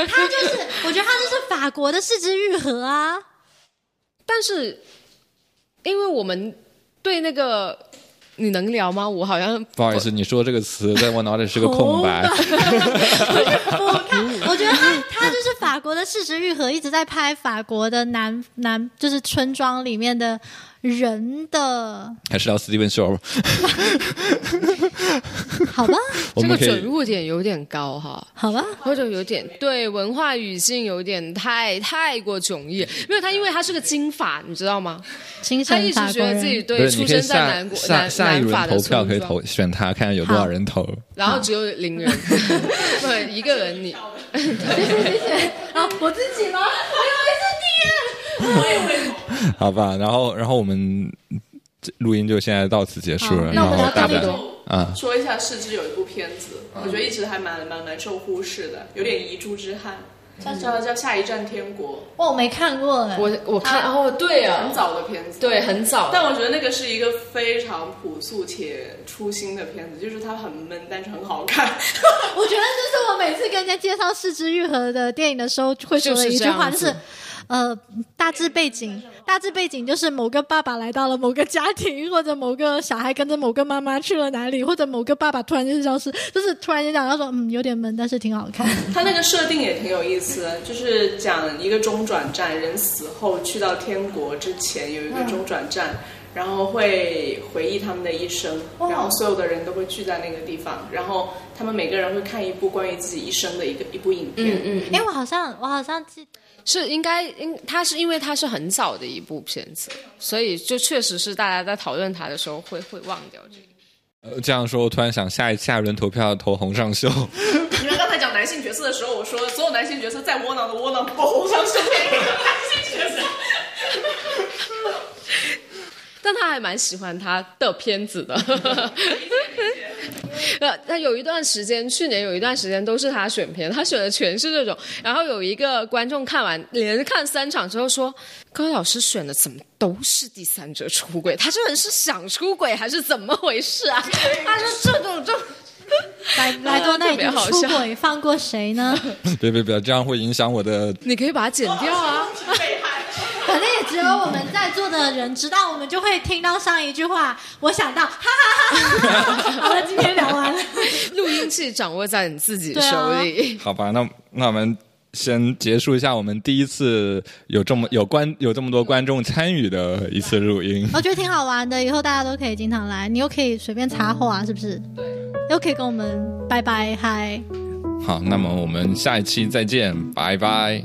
Speaker 2: 他就是，我觉得他就是法国的四肢愈合啊。
Speaker 1: 但是因为我们对那个你能聊吗？我好像
Speaker 3: 不好意思，你说这个词在我脑里是个空白。
Speaker 2: 我看，我觉得他他就是法国的四肢愈合，一直在拍法国的南南，就是村庄里面的人的，
Speaker 3: 还是聊 Steven Shore？
Speaker 2: 好吧，
Speaker 1: 这个准入点有点高哈。
Speaker 2: 好吧，
Speaker 1: 或者有点对文化语境有点太太过迥异，没有他，因为他是个金发，你知道吗？
Speaker 2: 精
Speaker 1: 他一直觉得自己对出生在南国
Speaker 3: 下
Speaker 1: 南
Speaker 3: 下一
Speaker 1: 南法的
Speaker 3: 轮投票可以投选他，看看有多少人投。
Speaker 1: 然后只有零人，对，一个人你
Speaker 2: 啊，我自己吗？我
Speaker 5: 也会。
Speaker 3: 好吧，然后然后我们这录音就现在到此结束了，
Speaker 2: 那我们
Speaker 3: 然后大家
Speaker 2: 聊差不多
Speaker 3: 啊，
Speaker 5: 说一下《世之》有一部片子，我觉得一直还蛮蛮蛮受忽视的，有点遗珠之憾，叫叫叫《下一站天国
Speaker 2: 哇，我没看过哎。
Speaker 1: 我我看哦，对》，
Speaker 5: 很
Speaker 1: 啊，
Speaker 5: 早的片子。
Speaker 1: 对，很早，
Speaker 5: 但我觉得那个是一个非常朴素且初心的片子，就是它很闷，但是很好看。
Speaker 2: 我觉得这是我每次跟人家介绍四肢愈合的电影的时候会说的一句话，
Speaker 1: 就是。
Speaker 2: 呃，大致背景，大致背景就是某个爸爸来到了某个家庭，或者某个小孩跟着某个妈妈去了哪里，或者某个爸爸突然间消失，就是突然间讲到说，嗯，有点闷，但是挺好看。
Speaker 5: 他那个设定也挺有意思的，就是讲一个中转站，人死后去到天国之前有一个中转站，然后会回忆他们的一生，然后所有的人都会聚在那个地方，然后他们每个人会看一部关于自己一生的一个一部影片。
Speaker 1: 嗯嗯，
Speaker 2: 哎，我好像我好像记，
Speaker 1: 是应该应他是因为他是很早的一部片子，所以就确实是大家在讨论他的时候会会忘掉这个。
Speaker 3: 呃这样说，我突然想下一下一轮投票投洪尚秀。
Speaker 5: 你们刚才讲男性角色的时候，我说所有男性角色再窝囊的窝囊，不红上是配一个男性角色。
Speaker 1: 但他还蛮喜欢他的片子的。呃，他有一段时间，去年有一段时间都是他选片，他选的全是这种。然后有一个观众看完连看三场之后说：“高老师选的怎么都是第三者出轨？他这人是想出轨还是怎么回事啊？” 他说这种这种。
Speaker 2: 来来 多那已
Speaker 1: 特别好笑
Speaker 2: 轨，放过谁呢？
Speaker 3: 别别别，这样会影响我的。
Speaker 1: 你可以把它剪掉啊！
Speaker 2: 只有我们在座的人知道，我们就会听到上一句话。我想到，哈哈哈哈哈！好了，今天聊完了。
Speaker 1: 录音器掌握在你自己手里。
Speaker 3: 好吧，那那我们先结束一下我们第一次有这么有观有这么多观众参与的一次录音。
Speaker 2: 我觉得挺好玩的，以后大家都可以经常来，你又可以随便插话，是不是？对，又可以跟我们拜拜嗨。
Speaker 3: 好，那么我们下一期再见，拜拜。